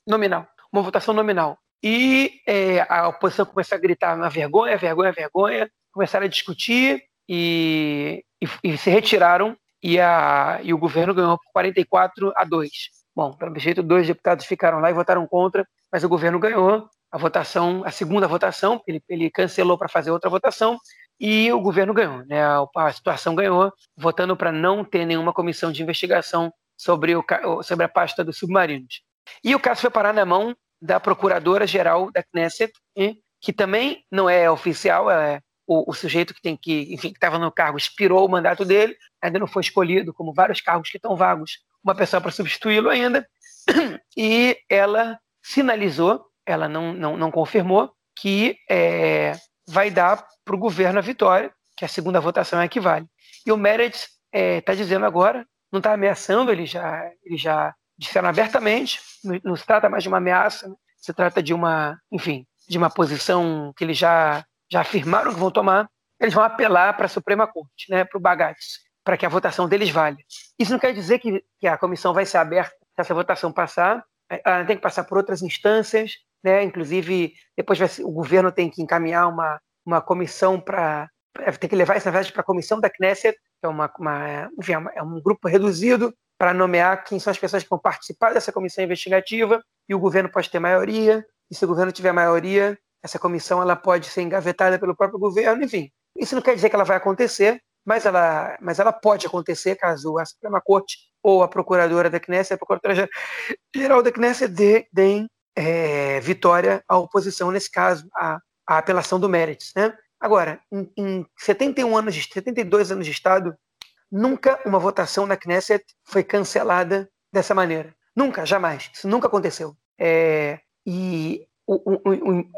nominal. Uma votação nominal. E é, a oposição começou a gritar na vergonha, vergonha, vergonha começaram a discutir e, e, e se retiraram e, a, e o governo ganhou por 44 a 2. Bom, pelo jeito, dois deputados ficaram lá e votaram contra, mas o governo ganhou a votação, a segunda votação, ele, ele cancelou para fazer outra votação e o governo ganhou, né? A, situação ganhou, votando para não ter nenhuma comissão de investigação sobre, o, sobre a pasta dos submarinos. E o caso foi parar na mão da procuradora-geral da Knesset, que também não é oficial, é o, o sujeito que tem que, enfim, que estava no cargo expirou o mandato dele, ainda não foi escolhido, como vários cargos que estão vagos, uma pessoa para substituí-lo ainda, [CLEARS THROAT] e ela sinalizou, ela não, não, não confirmou, que é, vai dar para o governo a vitória, que a segunda votação é que vale. E o Meredith está é, tá dizendo agora, não está ameaçando, ele já, ele já disseram abertamente, não, se trata mais de uma ameaça, se trata de uma, enfim, de uma posição que ele já já afirmaram que vão tomar, eles vão apelar para a Suprema Corte, né, para o Bagates, para que a votação deles valha. Isso não quer dizer que, que a comissão vai ser aberta se essa votação passar, ela tem que passar por outras instâncias, né, inclusive depois ser, o governo tem que encaminhar uma, uma comissão para tem que levar isso, na verdade, para a comissão da Knesset, que é, uma, uma, enfim, é, é um grupo reduzido, para nomear quem são as pessoas que vão participar dessa comissão investigativa, e o governo pode ter maioria, e se o governo tiver maioria, essa comissão ela pode ser engavetada pelo próprio governo, enfim. Isso não quer dizer que ela vai acontecer, mas ela, mas ela pode acontecer caso a Suprema Corte ou a Procuradora da Knesset, a Procuradora-Geral da Knesset, deem é, vitória à oposição, nesse caso, à, à apelação do Meretz. Né? Agora, em, em 71 anos, de, 72 anos de Estado, nunca uma votação na Knesset foi cancelada dessa maneira. Nunca, jamais. Isso nunca aconteceu. É, e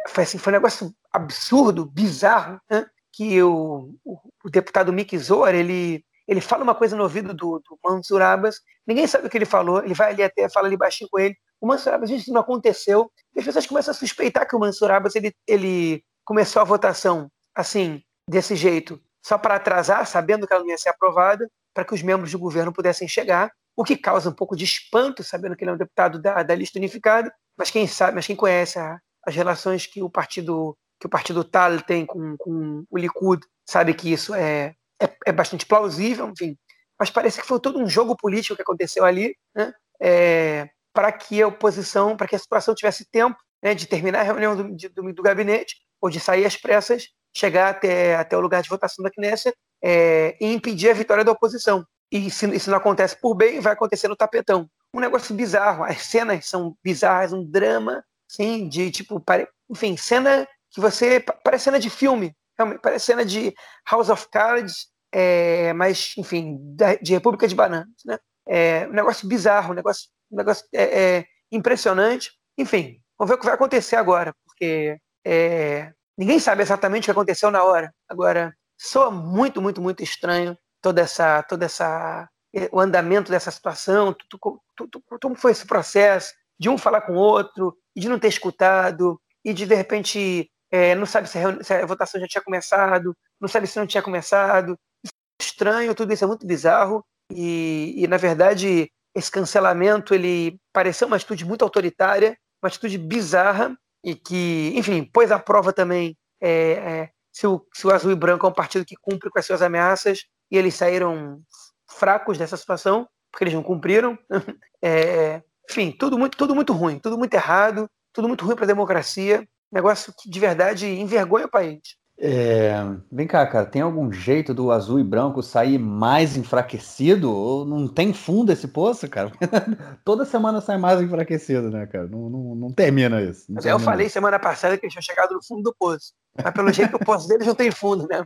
foi, assim, foi um negócio absurdo, bizarro, né? que o, o, deputado Mick Zohar, ele, ele fala uma coisa no ouvido do, do Mansur Abbas, ninguém sabe o que ele falou, ele vai ali até, fala ali baixinho com ele, o Mansur Abbas isso não aconteceu. E as pessoas começam a suspeitar que o Mansur Abbas ele, ele começou a votação assim, desse jeito, só para atrasar, sabendo que ela não ia ser aprovada, para que os membros do governo pudessem chegar, o que causa um pouco de espanto, sabendo que ele é um deputado da, da lista unificada, mas quem sabe, mas quem conhece a, as relações que o partido que o partido Tal tem com, com o Likud sabe que isso é, é, é, bastante plausível, enfim. Mas parece que foi todo um jogo político que aconteceu ali, né? É, para que a oposição, para que a situação tivesse tempo né, de terminar a reunião do, de, do, do, gabinete ou de sair às pressas, chegar até, até o lugar de votação da Knesset é, e impedir a vitória da oposição. E se isso não acontece por bem, vai acontecer no tapetão. Um negócio bizarro. As cenas são bizarras, um drama, sim, de tipo, pare... enfim, cena que você. Parece cena de filme, parece cena de House of Cards, é, mas, enfim, da, de República de Bananas. Né? É, um negócio bizarro, um negócio, um negócio é, é, impressionante. Enfim, vamos ver o que vai acontecer agora, porque é, ninguém sabe exatamente o que aconteceu na hora. Agora, soa muito, muito, muito estranho toda essa, toda essa, o andamento dessa situação, tudo, tudo, como foi esse processo de um falar com o outro, de não ter escutado, e de de repente é, não sabe se a, se a, votação já tinha começado, não sabe se não tinha começado. Isso é estranho, tudo isso é muito bizarro, e, e na verdade esse cancelamento ele pareceu uma atitude muito autoritária, uma atitude bizarra, e que, enfim, pôs à prova também é, é, se, o, se o azul e branco é um partido que cumpre com as suas ameaças e eles saíram fracos dessa situação, porque eles não cumpriram. [LAUGHS] É, enfim, tudo muito, tudo muito ruim, tudo muito errado, tudo muito ruim para a democracia. Negócio que de verdade envergonha o país. É, vem cá, cara, tem algum jeito do azul e branco sair mais enfraquecido? Ou não tem fundo esse poço, cara? [LAUGHS] Toda semana sai mais enfraquecido, né, cara? Não, não, não termina isso. Não termina. Eu falei semana passada que eles tinham chegado no fundo do poço. Mas pelo jeito o poço deles não tem fundo, né?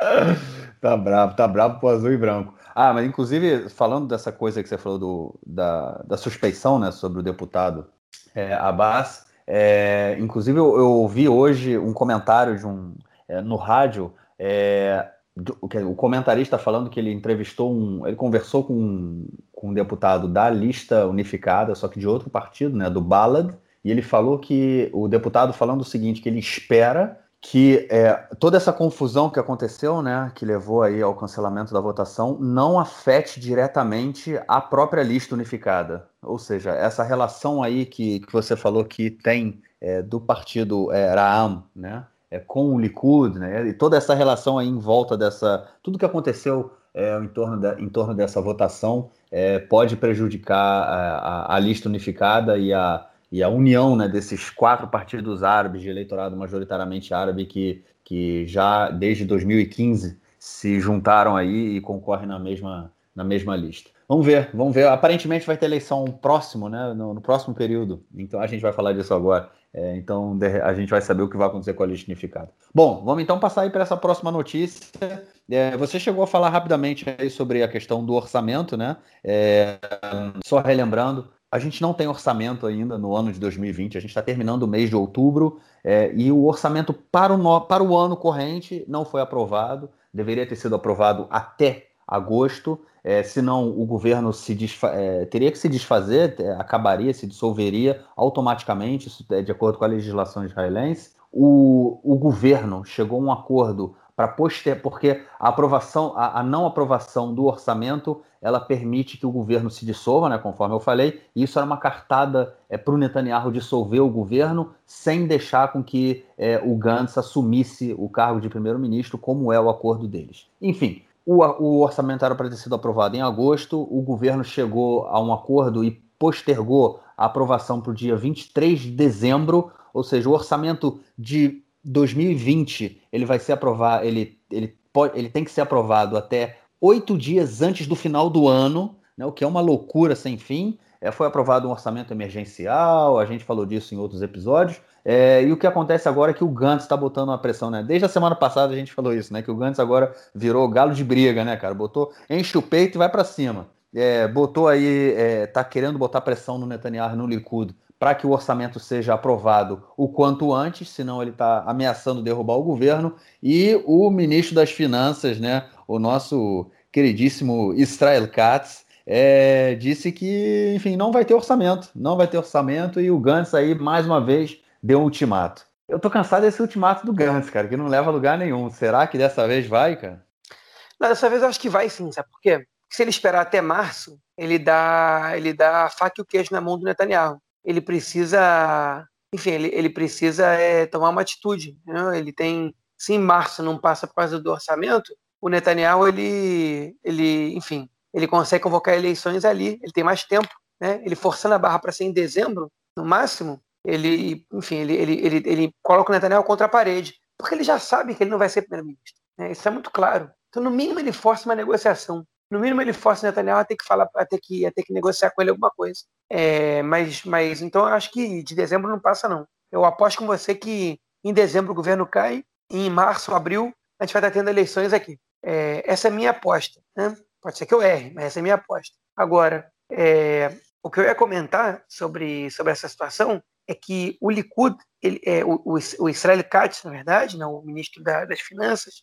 [LAUGHS] tá bravo, tá bravo pro azul e branco. Ah, mas inclusive, falando dessa coisa que você falou do, da, da suspeição né, sobre o deputado é, Abbas, é, inclusive eu, eu, ouvi hoje um comentário de um, é, no rádio, é, do, o comentarista falando que ele entrevistou um. ele conversou com um, com um deputado da lista unificada, só que de outro partido, né, do Ballad, e ele falou que o deputado falando o seguinte, que ele espera que é, toda essa confusão que aconteceu, né, que levou aí ao cancelamento da votação, não afete diretamente a própria lista unificada. Ou seja, essa relação aí que, que você falou que tem é, do partido é, Raam, né, é, com o Likud, né, e toda essa relação aí em volta dessa, tudo que aconteceu é, em, torno de, em torno dessa votação é, pode prejudicar a, a, a lista unificada e a e a união né, desses quatro partidos árabes de eleitorado majoritariamente árabe que, que já desde 2015 se juntaram aí e concorrem na mesma, na mesma lista. Vamos ver, vamos ver. Aparentemente vai ter eleição próximo, né, no, no próximo período. Então a gente vai falar disso agora. É, então a gente vai saber o que vai acontecer com a lista unificada. Bom, vamos então passar aí para essa próxima notícia. É, você chegou a falar rapidamente aí sobre a questão do orçamento, né? É, só relembrando, a gente não tem orçamento ainda no ano de 2020, a gente está terminando o mês de outubro é, e o orçamento para o, no, para o ano corrente não foi aprovado, deveria ter sido aprovado até agosto, é, senão o governo se é, teria que se desfazer, é, acabaria, se dissolveria automaticamente, isso é de acordo com a legislação israelense. O, o governo chegou a um acordo para poster, porque a aprovação, a, a, não aprovação do orçamento, ela permite que o governo se dissolva, né, conforme eu falei, e isso era uma cartada é, para o Netanyahu dissolver o governo sem deixar com que é, o Gantz assumisse o cargo de primeiro-ministro, como é o acordo deles. Enfim, o, o orçamento era para ter sido aprovado em agosto, o governo chegou a um acordo e postergou a aprovação para o dia 23 de dezembro, ou seja, o orçamento de 2020 ele vai ser aprovado, ele, ele, pode, ele tem que ser aprovado até oito dias antes do final do ano, né, o que é uma loucura sem fim. É, foi aprovado um orçamento emergencial, a gente falou disso em outros episódios. É, e o que acontece agora é que o Gantz está botando uma pressão, né? Desde a semana passada a gente falou isso, né? Que o Gantz agora virou galo de briga, né, cara? Botou, enche o peito e vai para cima. É, botou aí, é, tá querendo botar pressão no Netanyahu, no Likud, para que o orçamento seja aprovado o quanto antes, senão ele está ameaçando derrubar o governo. E o ministro das Finanças, né, o nosso queridíssimo Israel Katz, é, disse que, enfim, não vai ter orçamento, não vai ter orçamento e o Gantz aí, mais uma vez, deu um ultimato. Eu tô cansado desse ultimato do Gantz, cara, que não leva a lugar nenhum. Será que dessa vez vai, cara? Não, dessa vez eu acho que vai sim, sabe por quê? Se ele esperar até março, ele dá, ele dá a faca e o queijo na mão do Netanyahu. Ele precisa, enfim, ele, ele precisa é, tomar uma atitude. Né? Ele tem, se em março não passa por causa do orçamento, o Netanyahu, ele, ele, enfim, ele consegue convocar eleições ali, ele tem mais tempo, né? Ele forçando a barra para ser em dezembro, no máximo, ele, enfim, ele, ele, ele, ele coloca o Netanyahu contra a parede, porque ele já sabe que ele não vai ser primeiro-ministro. Né? Isso é muito claro. Então, no mínimo, ele força uma negociação. No mínimo, ele força o Netanyahu a ter que falar, a ter que, a ter que negociar com ele alguma coisa. É, mas, mas, então, eu acho que de dezembro não passa, não. Eu aposto com você que em dezembro o governo cai, e em março, abril, a gente vai estar tendo eleições aqui. É, essa é a minha aposta. Né? Pode ser que eu erre, mas essa é a minha aposta. Agora, é, o que eu ia comentar sobre, sobre essa situação é que o Likud, ele, é, o, o Israel Katz, na verdade, não, o ministro da, das Finanças,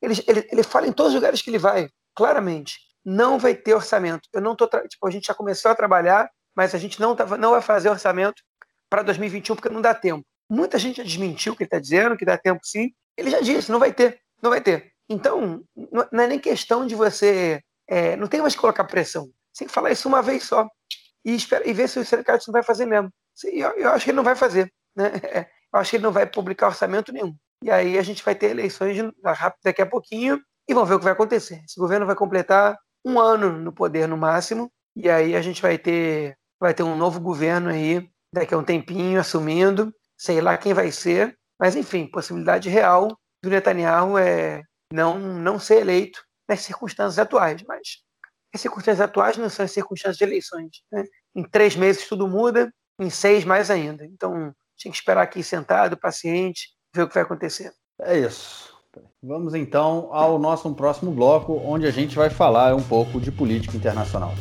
ele, ele, ele fala em todos os lugares que ele vai, claramente, não vai ter orçamento. Eu não tô, tipo, a gente já começou a trabalhar, mas a gente não, tá, não vai fazer orçamento para 2021 porque não dá tempo. Muita gente já desmentiu o que ele está dizendo, que dá tempo sim. Ele já disse, não vai ter, não vai ter. Então, não é nem questão de você é, não tem mais que colocar pressão. Você tem que falar isso uma vez só e, espera, e ver se o sindicato não vai fazer mesmo. Eu, eu, acho que ele não vai fazer. Né? [LAUGHS] Eu acho que ele não vai publicar orçamento nenhum. E aí a gente vai ter eleições daqui a pouquinho e vamos ver o que vai acontecer. Esse governo vai completar um ano no poder no máximo e aí a gente vai ter vai ter um novo governo aí daqui a um tempinho assumindo, sei lá quem vai ser, mas enfim, possibilidade real do Netanyahu é não não ser eleito nas circunstâncias atuais, mas as circunstâncias atuais não são as circunstâncias de eleições. Né? Em três meses tudo muda, em seis mais ainda. Então, tinha que esperar aqui sentado, paciente, ver o que vai acontecer. É isso. Vamos então ao nosso próximo bloco, onde a gente vai falar um pouco de política internacional.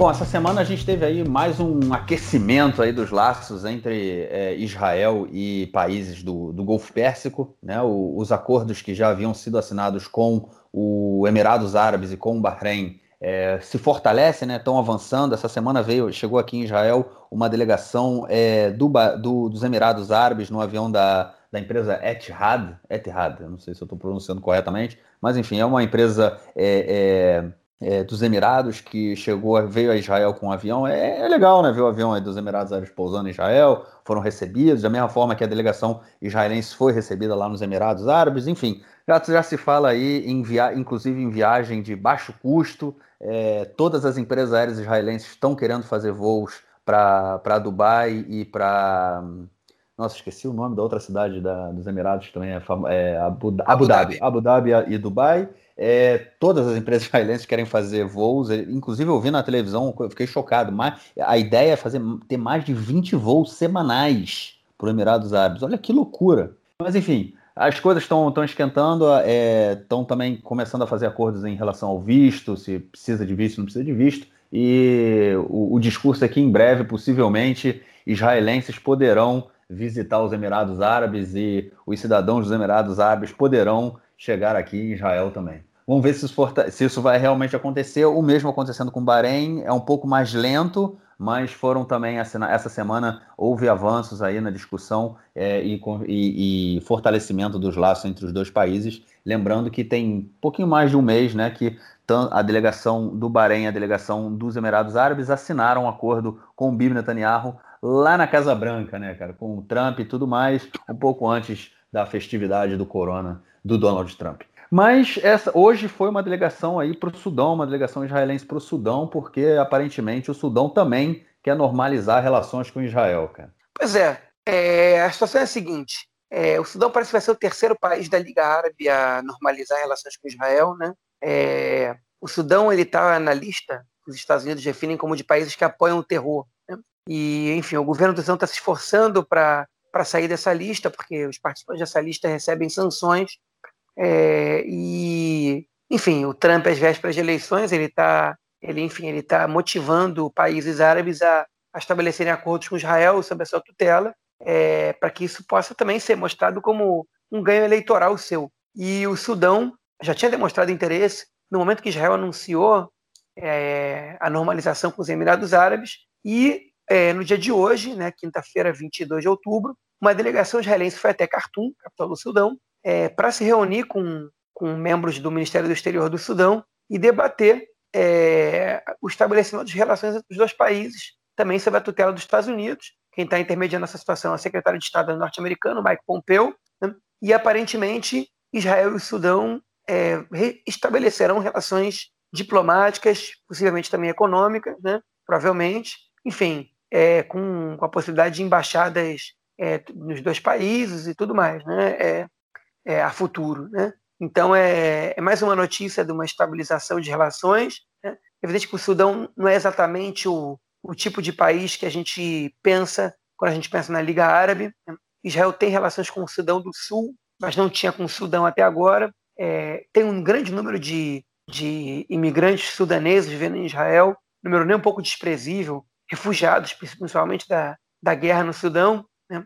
Bom, essa semana a gente teve aí mais um aquecimento aí dos laços entre é, Israel e países do, do Golfo Pérsico, né? O, os acordos que já haviam sido assinados com o Emirados Árabes e com o Bahrein é, se fortalecem, né? Estão avançando. Essa semana veio, chegou aqui em Israel uma delegação é, do, do, dos Emirados Árabes no avião da, da empresa Etihad, Etihad, eu não sei se eu estou pronunciando corretamente, mas enfim, é uma empresa é, é dos Emirados, que chegou, veio a Israel com um avião. É, é legal, né? Ver o avião dos Emirados Árabes pousando em Israel, foram recebidos, da mesma forma que a delegação israelense foi recebida lá nos Emirados Árabes, enfim. Já, já se fala aí, em via, inclusive em viagem de baixo custo. É, todas as empresas aéreas israelenses estão querendo fazer voos para Dubai e para. Nossa, esqueci o nome da outra cidade da, dos Emirados também, é, é Abu, Abu, Abu Dhabi. Dhabi. Abu Dhabi e Dubai. É, todas as empresas [LAUGHS] israelenses querem fazer voos, inclusive eu vi na televisão, eu fiquei chocado, mas a ideia é fazer ter mais de 20 voos semanais para os Emirados Árabes. Olha que loucura. Mas enfim, as coisas estão esquentando, estão é, também começando a fazer acordos em relação ao visto, se precisa de visto, não precisa de visto. E o, o discurso aqui em breve, possivelmente, israelenses poderão visitar os Emirados Árabes e os cidadãos dos Emirados Árabes poderão chegar aqui em Israel também. Vamos ver se isso, se isso vai realmente acontecer. O mesmo acontecendo com o Bahrein, é um pouco mais lento, mas foram também, essa semana, houve avanços aí na discussão é, e, e, e, fortalecimento dos laços entre os dois países. Lembrando que tem um pouquinho mais de um mês né, que a delegação do Bahrein e a delegação dos Emirados Árabes assinaram um acordo com o Bibi Netanyahu lá na Casa Branca, né, cara, com o Trump e tudo mais, um pouco antes da festividade do Corona do Donald Trump. Mas essa, hoje foi uma delegação aí para o Sudão, uma delegação israelense para o Sudão, porque aparentemente o Sudão também quer normalizar relações com Israel, cara. Pois é, é a situação é a seguinte: é, o Sudão parece que vai ser o terceiro país da Liga Árabe a normalizar relações com Israel, né? É, o Sudão ele está na lista que os Estados Unidos definem como de países que apoiam o terror. Né? E, enfim, o governo do Sudão está se esforçando para sair dessa lista, porque os participantes dessa lista recebem sanções é, e, enfim, o Trump, às vésperas de eleições, ele está, ele, enfim, ele está motivando países árabes a, a, estabelecerem acordos com Israel sobre a sua tutela, é, para que isso possa também ser mostrado como um ganho eleitoral seu. E o Sudão já tinha demonstrado interesse no momento que Israel anunciou é, a normalização com os Emirados Árabes e é, no dia de hoje, né, quinta-feira, 22 de outubro, uma delegação israelense foi até Khartoum, capital do Sudão, é, para se reunir com, com membros do Ministério do Exterior do Sudão e debater é, o estabelecimento de relações entre os dois países, também sob a tutela dos Estados Unidos. Quem está intermediando essa situação é o secretário de Estado norte-americano, Mike Pompeo, né? e aparentemente Israel e o Sudão é, estabelecerão relações diplomáticas, possivelmente também econômicas, né? provavelmente, enfim, é, com, com, a possibilidade de embaixadas é, nos dois países e tudo mais, né? É, é, a futuro. Né? Então, é, é, mais uma notícia de uma estabilização de relações. Né? É evidente que o Sudão não é exatamente o, o tipo de país que a gente pensa quando a gente pensa na Liga Árabe. Né? Israel tem relações com o Sudão do Sul, mas não tinha com o Sudão até agora. É, tem um grande número de, de imigrantes sudaneses vivendo em Israel, número nem um pouco desprezível, refugiados, principalmente da, da guerra no Sudão. Né?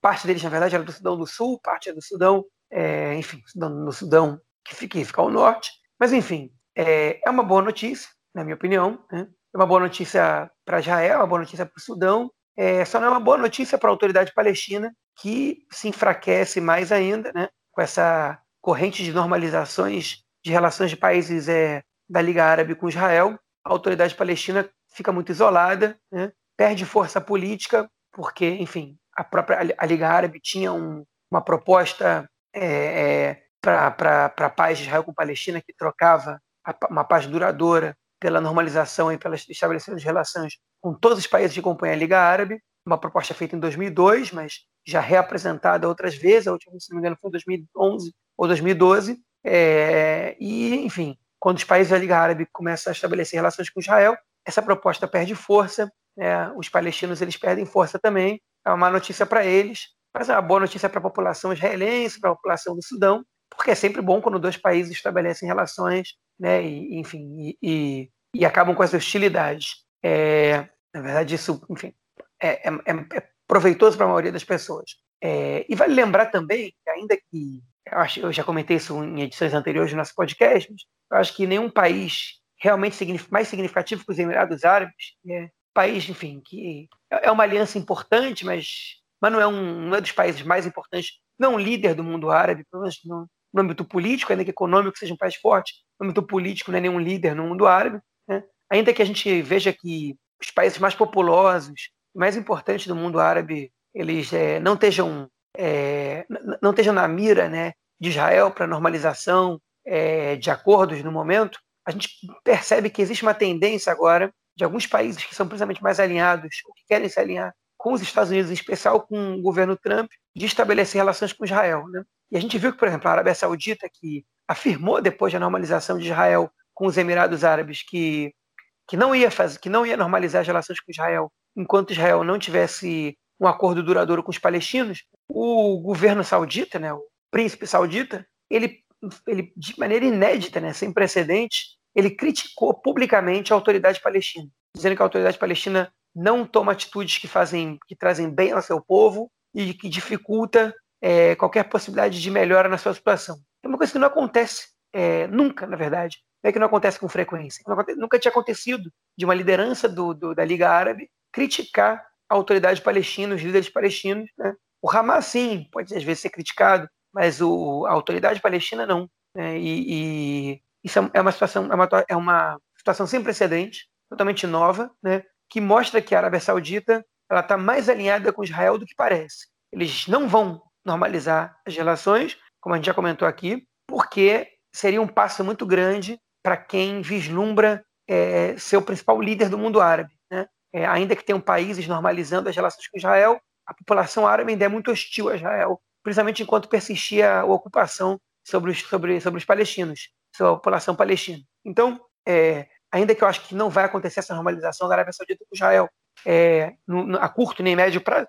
Parte deles, na verdade, era do Sudão do Sul, parte é do Sudão é, enfim, no Sudão, que fica, fica ao norte. Mas, enfim, é, é uma boa notícia, na minha opinião. Né? É uma boa notícia para Israel, é uma boa notícia para o Sudão. É, só não é uma boa notícia para a autoridade palestina, que se enfraquece mais ainda né? com essa corrente de normalizações de relações de países é, da Liga Árabe com Israel. A autoridade palestina fica muito isolada, né? perde força política, porque, enfim, a própria a Liga Árabe tinha um, uma proposta é, para a paz de Israel com Palestina, que trocava a, uma paz duradoura pela normalização e pelo estabelecimento de relações com todos os países que compõem a Liga Árabe, uma proposta feita em 2002, mas já reapresentada outras vezes, a última, se não me engano, foi em 2011 ou 2012, é, e, enfim, quando os países da Liga Árabe começam a estabelecer relações com Israel, essa proposta perde força, é, os palestinos eles perdem força também, é uma notícia para eles, mas é uma boa notícia para a população israelense, para a população do Sudão, porque é sempre bom quando dois países estabelecem relações, né, e, enfim, e, e, e acabam com as hostilidades. É, na verdade, isso, enfim, é, é, é, é proveitoso para a maioria das pessoas. É, e vale lembrar também ainda que eu, acho, eu já comentei isso em edições anteriores do nosso podcast, mas eu acho que nenhum país realmente mais significativo que os Emirados Árabes, é país, enfim, que é uma aliança importante, mas mas não é um, não é dos países mais importantes, não é um líder do mundo árabe, pelo menos no, no âmbito político, ainda que econômico seja um país forte, no âmbito político não é nenhum líder no mundo árabe, né? ainda que a gente veja que os países mais populosos, mais importantes do mundo árabe, eles é, não estejam é, não estejam na mira né, de Israel para normalização é, de acordos no momento, a gente percebe que existe uma tendência agora de alguns países que são principalmente mais alinhados, ou que querem se alinhar com os Estados Unidos, em especial com o governo Trump, de estabelecer relações com Israel. Né? E a gente viu que, por exemplo, a Arábia Saudita, que afirmou depois da normalização de Israel com os Emirados Árabes que, que, não, ia fazer, que não ia normalizar as relações com Israel enquanto Israel não tivesse um acordo duradouro com os palestinos, o governo saudita, né, o príncipe saudita, ele, ele de maneira inédita, né, sem precedentes, ele criticou publicamente a autoridade palestina, dizendo que a autoridade palestina não toma atitudes que fazem, que trazem bem ao seu povo e que dificulta é, qualquer possibilidade de melhora na sua situação. É uma coisa que não acontece é, nunca, na verdade. Não é que não acontece com frequência. nunca tinha acontecido de uma liderança do, do, da Liga Árabe criticar a autoridade palestina, os líderes palestinos. Né? O Hamas, sim, pode às vezes ser criticado, mas o, a autoridade palestina não. Né? E, e, isso é uma situação, é uma, é uma situação sem precedente, totalmente nova, né? Que mostra que a Arábia Saudita ela está mais alinhada com Israel do que parece. Eles não vão normalizar as relações, como a gente já comentou aqui, porque seria um passo muito grande para quem vislumbra é, ser o principal líder do mundo árabe. Né? É, ainda que tenham países normalizando as relações com Israel, a população árabe ainda é muito hostil a Israel, principalmente enquanto persistia a ocupação sobre os, sobre, sobre os palestinos, sobre a população palestina. Então, é, ainda que eu acho que não vai acontecer essa normalização da Arábia Saudita com Israel é, no, no, a curto nem médio prazo,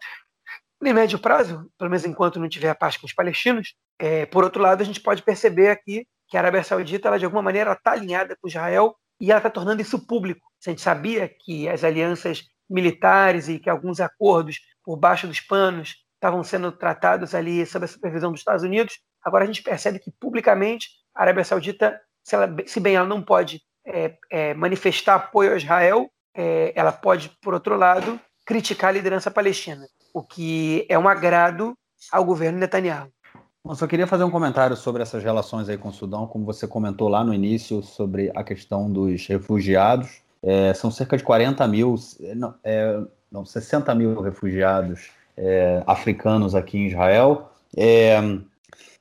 nem médio prazo, pelo menos enquanto não tiver a paz com os palestinos. É, por outro lado, a gente pode perceber aqui que a Arábia Saudita, ela, de alguma maneira, está alinhada com Israel e ela está tornando isso público. A gente sabia que as alianças militares e que alguns acordos por baixo dos panos estavam sendo tratados ali sob a supervisão dos Estados Unidos. Agora a gente percebe que publicamente A Arábia Saudita, se, ela, se bem ela não pode é, é, manifestar apoio a Israel, é, ela pode, por outro lado, criticar a liderança palestina, o que é um agrado ao governo Netanyahu. Eu só queria fazer um comentário sobre essas relações aí com o Sudão, como você comentou lá no início sobre a questão dos refugiados. É, são cerca de 40 mil, não, é, não 60 mil refugiados é, africanos aqui em Israel. É,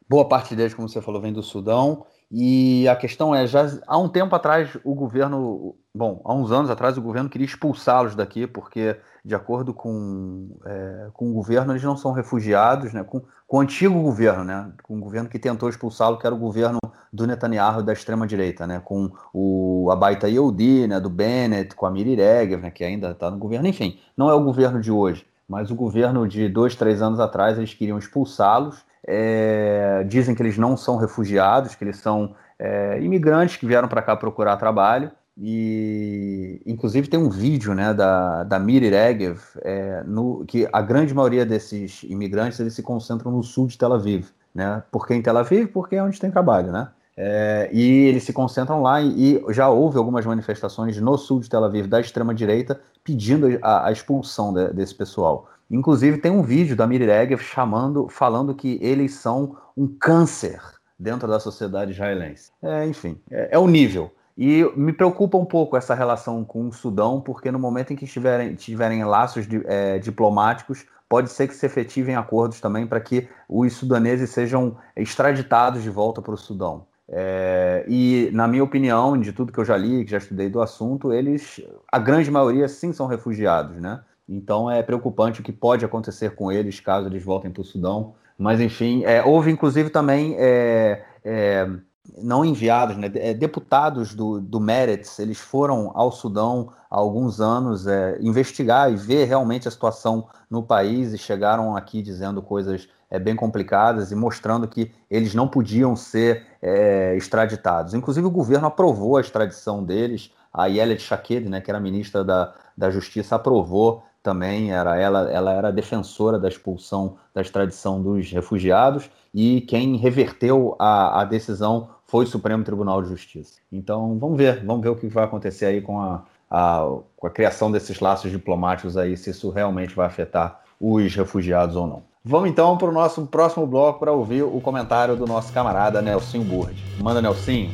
boa parte deles, como você falou, vem do Sudão. E a questão é, já há um tempo atrás o governo, bom, há uns anos atrás o governo queria expulsá-los daqui, porque de acordo com, é, com o governo eles não são refugiados, né? Com, com o antigo governo, né? Com o governo que tentou expulsá-lo, que era o governo do Netanyahu da extrema direita, né? Com o Abaita Yehudi, né? Do Bennett, com a Miri Regev, né? Que ainda está no governo. Enfim, não é o governo de hoje, mas o governo de dois, três anos atrás eles queriam expulsá-los é, dizem que eles não são refugiados, que eles são é, imigrantes que vieram para cá procurar trabalho. E inclusive tem um vídeo né, da, da Miri Regev, é, no, que a grande maioria desses imigrantes eles se concentram no sul de Tel Aviv. Né? Por que em Tel Aviv? Porque é onde tem trabalho. Né? É, e eles se concentram lá e, e, já houve algumas manifestações no sul de Tel Aviv da extrema-direita pedindo a, a expulsão de, desse pessoal. Inclusive tem um vídeo da Miri Regev chamando, falando que eles são um câncer dentro da sociedade israelense. É, enfim, é, é o nível. E me preocupa um pouco essa relação com o Sudão, porque no momento em que tiverem, tiverem laços de, é, diplomáticos, pode ser que se efetivem acordos também para que os sudaneses sejam extraditados de volta para o Sudão. É, e, na minha opinião, de tudo que eu já li, que já estudei do assunto, eles, a grande maioria, sim, são refugiados, né? Então é preocupante o que pode acontecer com eles caso eles voltem para o Sudão. Mas enfim, é, houve inclusive também é, é, não enviados, né, é, deputados do, do Meretz, eles foram ao Sudão há alguns anos é, investigar e ver realmente a situação no país e chegaram aqui dizendo coisas é, bem complicadas e mostrando que eles não podiam ser extraditados. Inclusive o governo aprovou a extradição deles, a Yelet Shaked, né, que era ministra da, da Justiça, aprovou também era ela, ela era defensora da expulsão, da extradição dos refugiados e quem reverteu a, a decisão foi o Supremo Tribunal de Justiça. Então vamos ver, vamos ver o que vai acontecer aí com a, a, com a criação desses laços diplomáticos aí, se isso realmente vai afetar os refugiados ou não. Vamos então para o nosso próximo bloco para ouvir o comentário do nosso camarada Nelson Burd. Manda, Nelson.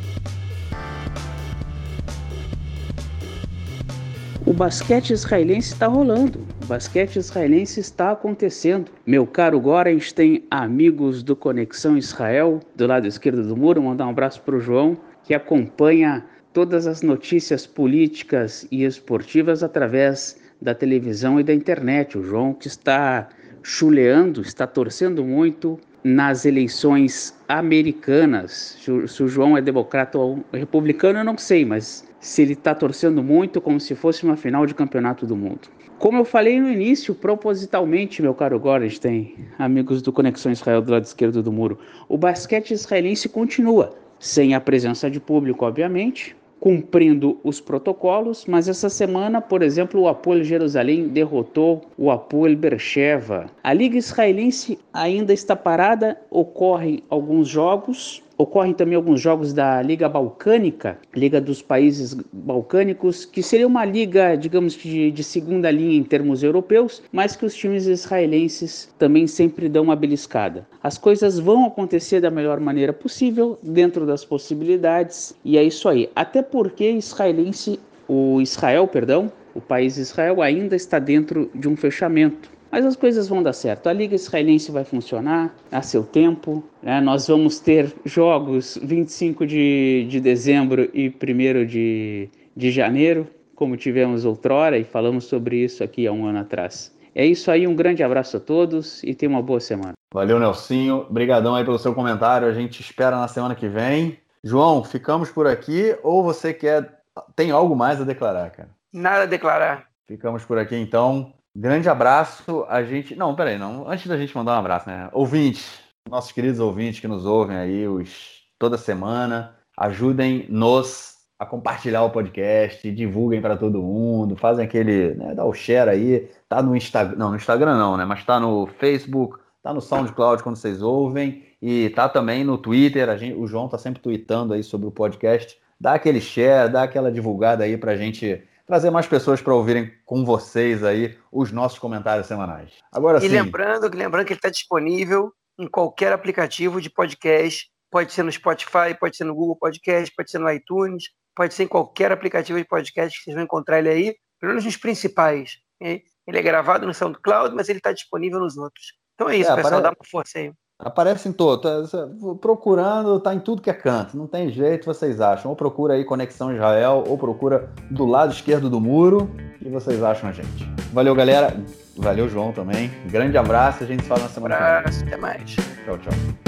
Basquete israelense está rolando. O basquete israelense está acontecendo. Meu caro Gorens tem amigos do Conexão Israel do lado esquerdo do muro. Mandar um abraço para o João, que acompanha todas as notícias políticas e esportivas através da televisão e da internet. O João que está chuleando, está torcendo muito nas eleições americanas. Se o João é democrata ou republicano, eu não sei, mas se ele está torcendo muito como se fosse uma final de campeonato do mundo. Como eu falei no início, propositalmente, meu caro Gorenstein, amigos do Conexão Israel do lado esquerdo do muro, o basquete israelense continua, sem a presença de público, obviamente, cumprindo os protocolos, mas essa semana, por exemplo, o Apoel Jerusalém derrotou o Apoel Bercheva. A Liga Israelense ainda está parada, ocorrem alguns jogos, Ocorrem também alguns jogos da Liga Balcânica, Liga dos Países Balcânicos, que seria uma liga, digamos, de, de segunda linha em termos europeus, mas que os times israelenses também sempre dão uma beliscada. As coisas vão acontecer da melhor maneira possível, dentro das possibilidades, e é isso aí. Até porque israelense, o Israel, perdão, o país Israel ainda está dentro de um fechamento. Mas as coisas vão dar certo. A Liga Israelense vai funcionar a seu tempo. Né? Nós vamos ter jogos 25 de, de dezembro e 1 de, de janeiro, como tivemos outrora, e falamos sobre isso aqui há um ano atrás. É isso aí, um grande abraço a todos e tenha uma boa semana. Valeu, Nelsinho. Obrigadão aí pelo seu comentário. A gente espera na semana que vem. João, ficamos por aqui ou você quer. Tem algo mais a declarar, cara? Nada a declarar. Ficamos por aqui então. Grande abraço. A gente. Não, peraí, não. Antes da gente mandar um abraço, né? Ouvintes, nossos queridos ouvintes que nos ouvem aí os... toda semana, ajudem-nos a compartilhar o podcast, divulguem para todo mundo, fazem aquele. Né, dá o share aí. Tá no Instagram. Não, no Instagram não, né? Mas tá no Facebook, tá no SoundCloud quando vocês ouvem. E tá também no Twitter, a gente, o João tá sempre tweetando aí sobre o podcast. Dá aquele share, dá aquela divulgada aí pra gente trazer mais pessoas para ouvirem com vocês aí os nossos comentários semanais. Agora e sim. lembrando, lembrando que ele está disponível em qualquer aplicativo de podcast. Pode ser no Spotify, pode ser no Google Podcast, pode ser no iTunes, pode ser em qualquer aplicativo de podcast que vocês vão encontrar ele aí, pelo menos nos principais. Ele é gravado no SoundCloud, mas ele está disponível nos outros. Então é isso, é, pessoal, dá uma força aí. Aparece em todo, tá, procurando, tá em tudo que é canto, não tem jeito, vocês acham. Ou procura aí Conexão Israel, ou procura do lado esquerdo do muro, e vocês acham a gente. Valeu, galera. Valeu, João, também. Grande abraço, a gente se fala na semana que vem. Até mais. Tchau, tchau.